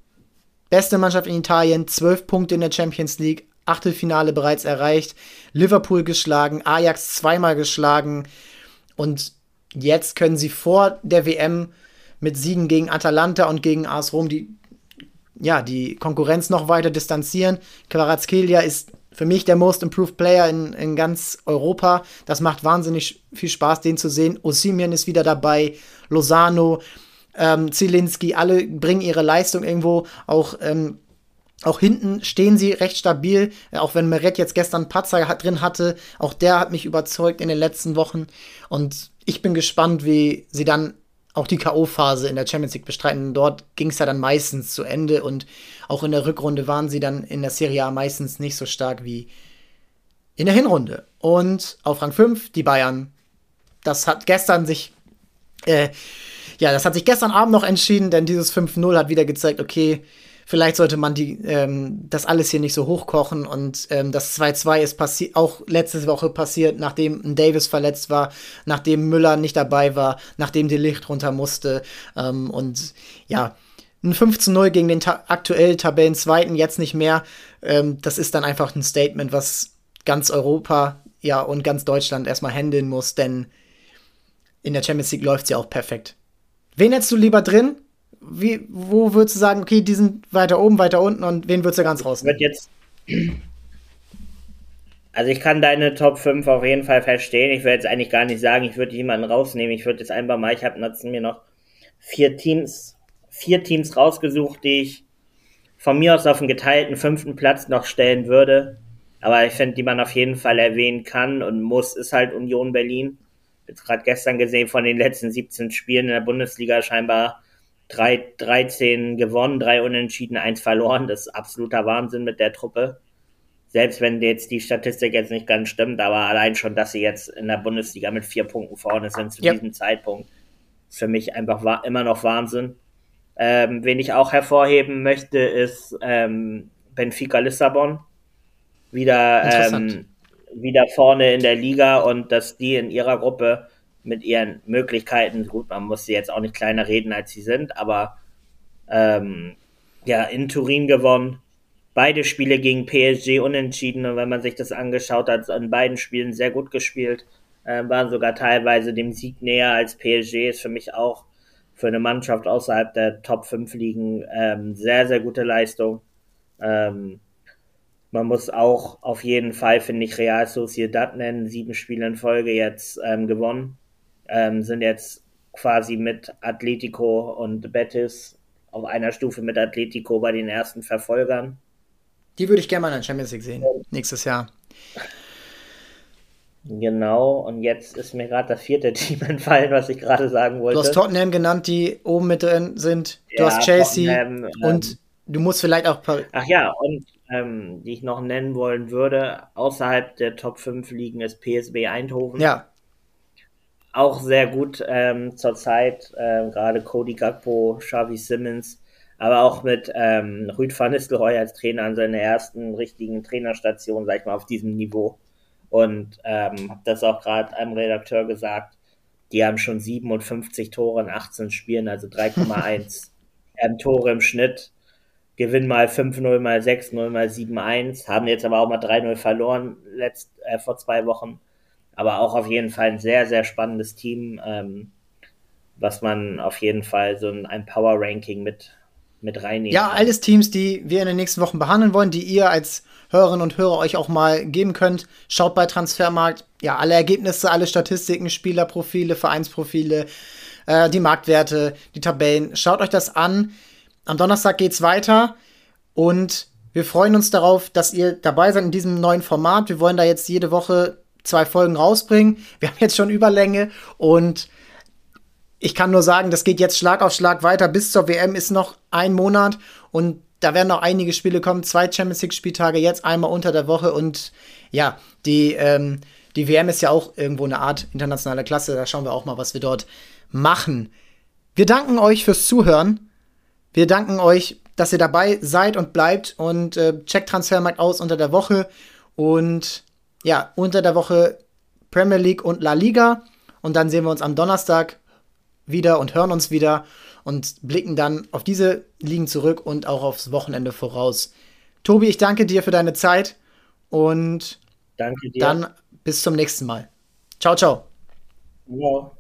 A: beste Mannschaft in Italien, zwölf Punkte in der Champions League, Achtelfinale bereits erreicht, Liverpool geschlagen, Ajax zweimal geschlagen, und jetzt können sie vor der WM mit Siegen gegen Atalanta und gegen AS Rom die, ja, die Konkurrenz noch weiter distanzieren. Kvaratskhelia ist für mich der Most Improved Player in, in ganz Europa. Das macht wahnsinnig viel Spaß, den zu sehen. Osimhen ist wieder dabei, Lozano, ähm, Zielinski, alle bringen ihre Leistung irgendwo. Auch, ähm, auch hinten stehen sie recht stabil, auch wenn Meret jetzt gestern Patzer drin hatte. Auch der hat mich überzeugt in den letzten Wochen. Und ich bin gespannt, wie sie dann auch die K.O.-Phase in der Champions League bestreiten. Dort ging es ja dann meistens zu Ende und auch in der Rückrunde waren sie dann in der Serie A meistens nicht so stark wie in der Hinrunde. Und auf Rang 5 die Bayern. Das hat gestern sich, äh, ja, das hat sich gestern Abend noch entschieden, denn dieses 5-0 hat wieder gezeigt, okay, vielleicht sollte man die, ähm, das alles hier nicht so hochkochen und ähm, das 2-2 ist auch letzte Woche passiert, nachdem ein Davis verletzt war, nachdem Müller nicht dabei war, nachdem die Licht runter musste ähm, und ja, ein 5-0 gegen den ta aktuell Tabellenzweiten, jetzt nicht mehr. Ähm, das ist dann einfach ein Statement, was ganz Europa ja und ganz Deutschland erstmal handeln muss, denn in der Champions League läuft sie auch perfekt. Wen hättest du lieber drin? Wie, wo würdest du sagen, okay, die sind weiter oben, weiter unten und wen würdest du ganz raus?
B: Wird jetzt. Also ich kann deine Top 5 auf jeden Fall verstehen. Ich würde jetzt eigentlich gar nicht sagen, ich würde jemanden rausnehmen. Ich würde jetzt einfach mal, ich habe mir noch vier Teams, vier Teams rausgesucht, die ich von mir aus auf einen geteilten fünften Platz noch stellen würde. Aber ich finde, die man auf jeden Fall erwähnen kann und muss, ist halt Union Berlin. Jetzt gerade gestern gesehen von den letzten 17 Spielen in der Bundesliga scheinbar 3, 13 gewonnen, 3 unentschieden, 1 verloren. Das ist absoluter Wahnsinn mit der Truppe. Selbst wenn jetzt die Statistik jetzt nicht ganz stimmt, aber allein schon, dass sie jetzt in der Bundesliga mit vier Punkten vorne sind zu yep. diesem Zeitpunkt, ist für mich einfach immer noch Wahnsinn. Ähm, wen ich auch hervorheben möchte, ist ähm, Benfica Lissabon. Wieder, ähm, wieder vorne in der Liga und dass die in ihrer Gruppe mit ihren Möglichkeiten, gut, man muss sie jetzt auch nicht kleiner reden, als sie sind, aber ähm, ja, in Turin gewonnen. Beide Spiele gegen PSG unentschieden und wenn man sich das angeschaut hat, in beiden Spielen sehr gut gespielt, äh, waren sogar teilweise dem Sieg näher als PSG, ist für mich auch für eine Mannschaft außerhalb der Top 5 Ligen ähm, sehr, sehr gute Leistung. Ähm, man muss auch auf jeden Fall, finde ich, Real Sociedad nennen. Sieben Spiele in Folge jetzt ähm, gewonnen. Ähm, sind jetzt quasi mit Atletico und Betis auf einer Stufe mit Atletico bei den ersten Verfolgern.
A: Die würde ich gerne mal in der Champions League sehen, nächstes Jahr.
B: Genau, und jetzt ist mir gerade das vierte Team entfallen, was ich gerade sagen wollte.
A: Du hast Tottenham genannt, die oben mit drin sind. Du ja, hast Chelsea Tottenham, und ähm, du musst vielleicht auch.
B: Ach ja, und ähm, die ich noch nennen wollen würde, außerhalb der Top 5 liegen ist PSB Eindhoven.
A: Ja.
B: Auch sehr gut ähm, zurzeit, äh, gerade Cody Gagpo, Xavi Simmons, aber auch mit ähm, Rüd van Nistelrooy als Trainer an seiner ersten richtigen Trainerstation, sag ich mal, auf diesem Niveau. Und ähm, habe das auch gerade einem Redakteur gesagt, die haben schon 57 Tore in 18 Spielen, also 3,1 ähm, Tore im Schnitt gewinnen mal 5-0, mal 6-0, mal 7-1, haben jetzt aber auch mal 3-0 verloren letzt, äh, vor zwei Wochen. Aber auch auf jeden Fall ein sehr, sehr spannendes Team, ähm, was man auf jeden Fall so in ein Power-Ranking mit, mit reinnehmen
A: Ja, kann. alles Teams, die wir in den nächsten Wochen behandeln wollen, die ihr als Hörerinnen und Hörer euch auch mal geben könnt. Schaut bei Transfermarkt, ja, alle Ergebnisse, alle Statistiken, Spielerprofile, Vereinsprofile, äh, die Marktwerte, die Tabellen. Schaut euch das an. Am Donnerstag geht's weiter und wir freuen uns darauf, dass ihr dabei seid in diesem neuen Format. Wir wollen da jetzt jede Woche zwei Folgen rausbringen. Wir haben jetzt schon Überlänge und ich kann nur sagen, das geht jetzt Schlag auf Schlag weiter. Bis zur WM ist noch ein Monat und da werden noch einige Spiele kommen. Zwei Champions League Spieltage jetzt einmal unter der Woche und ja, die, ähm, die WM ist ja auch irgendwo eine Art internationale Klasse. Da schauen wir auch mal, was wir dort machen. Wir danken euch fürs Zuhören. Wir danken euch, dass ihr dabei seid und bleibt und äh, checkt Transfermarkt aus unter der Woche und ja, unter der Woche Premier League und La Liga und dann sehen wir uns am Donnerstag wieder und hören uns wieder und blicken dann auf diese Ligen zurück und auch aufs Wochenende voraus. Tobi, ich danke dir für deine Zeit und dann bis zum nächsten Mal. Ciao, ciao. Ja.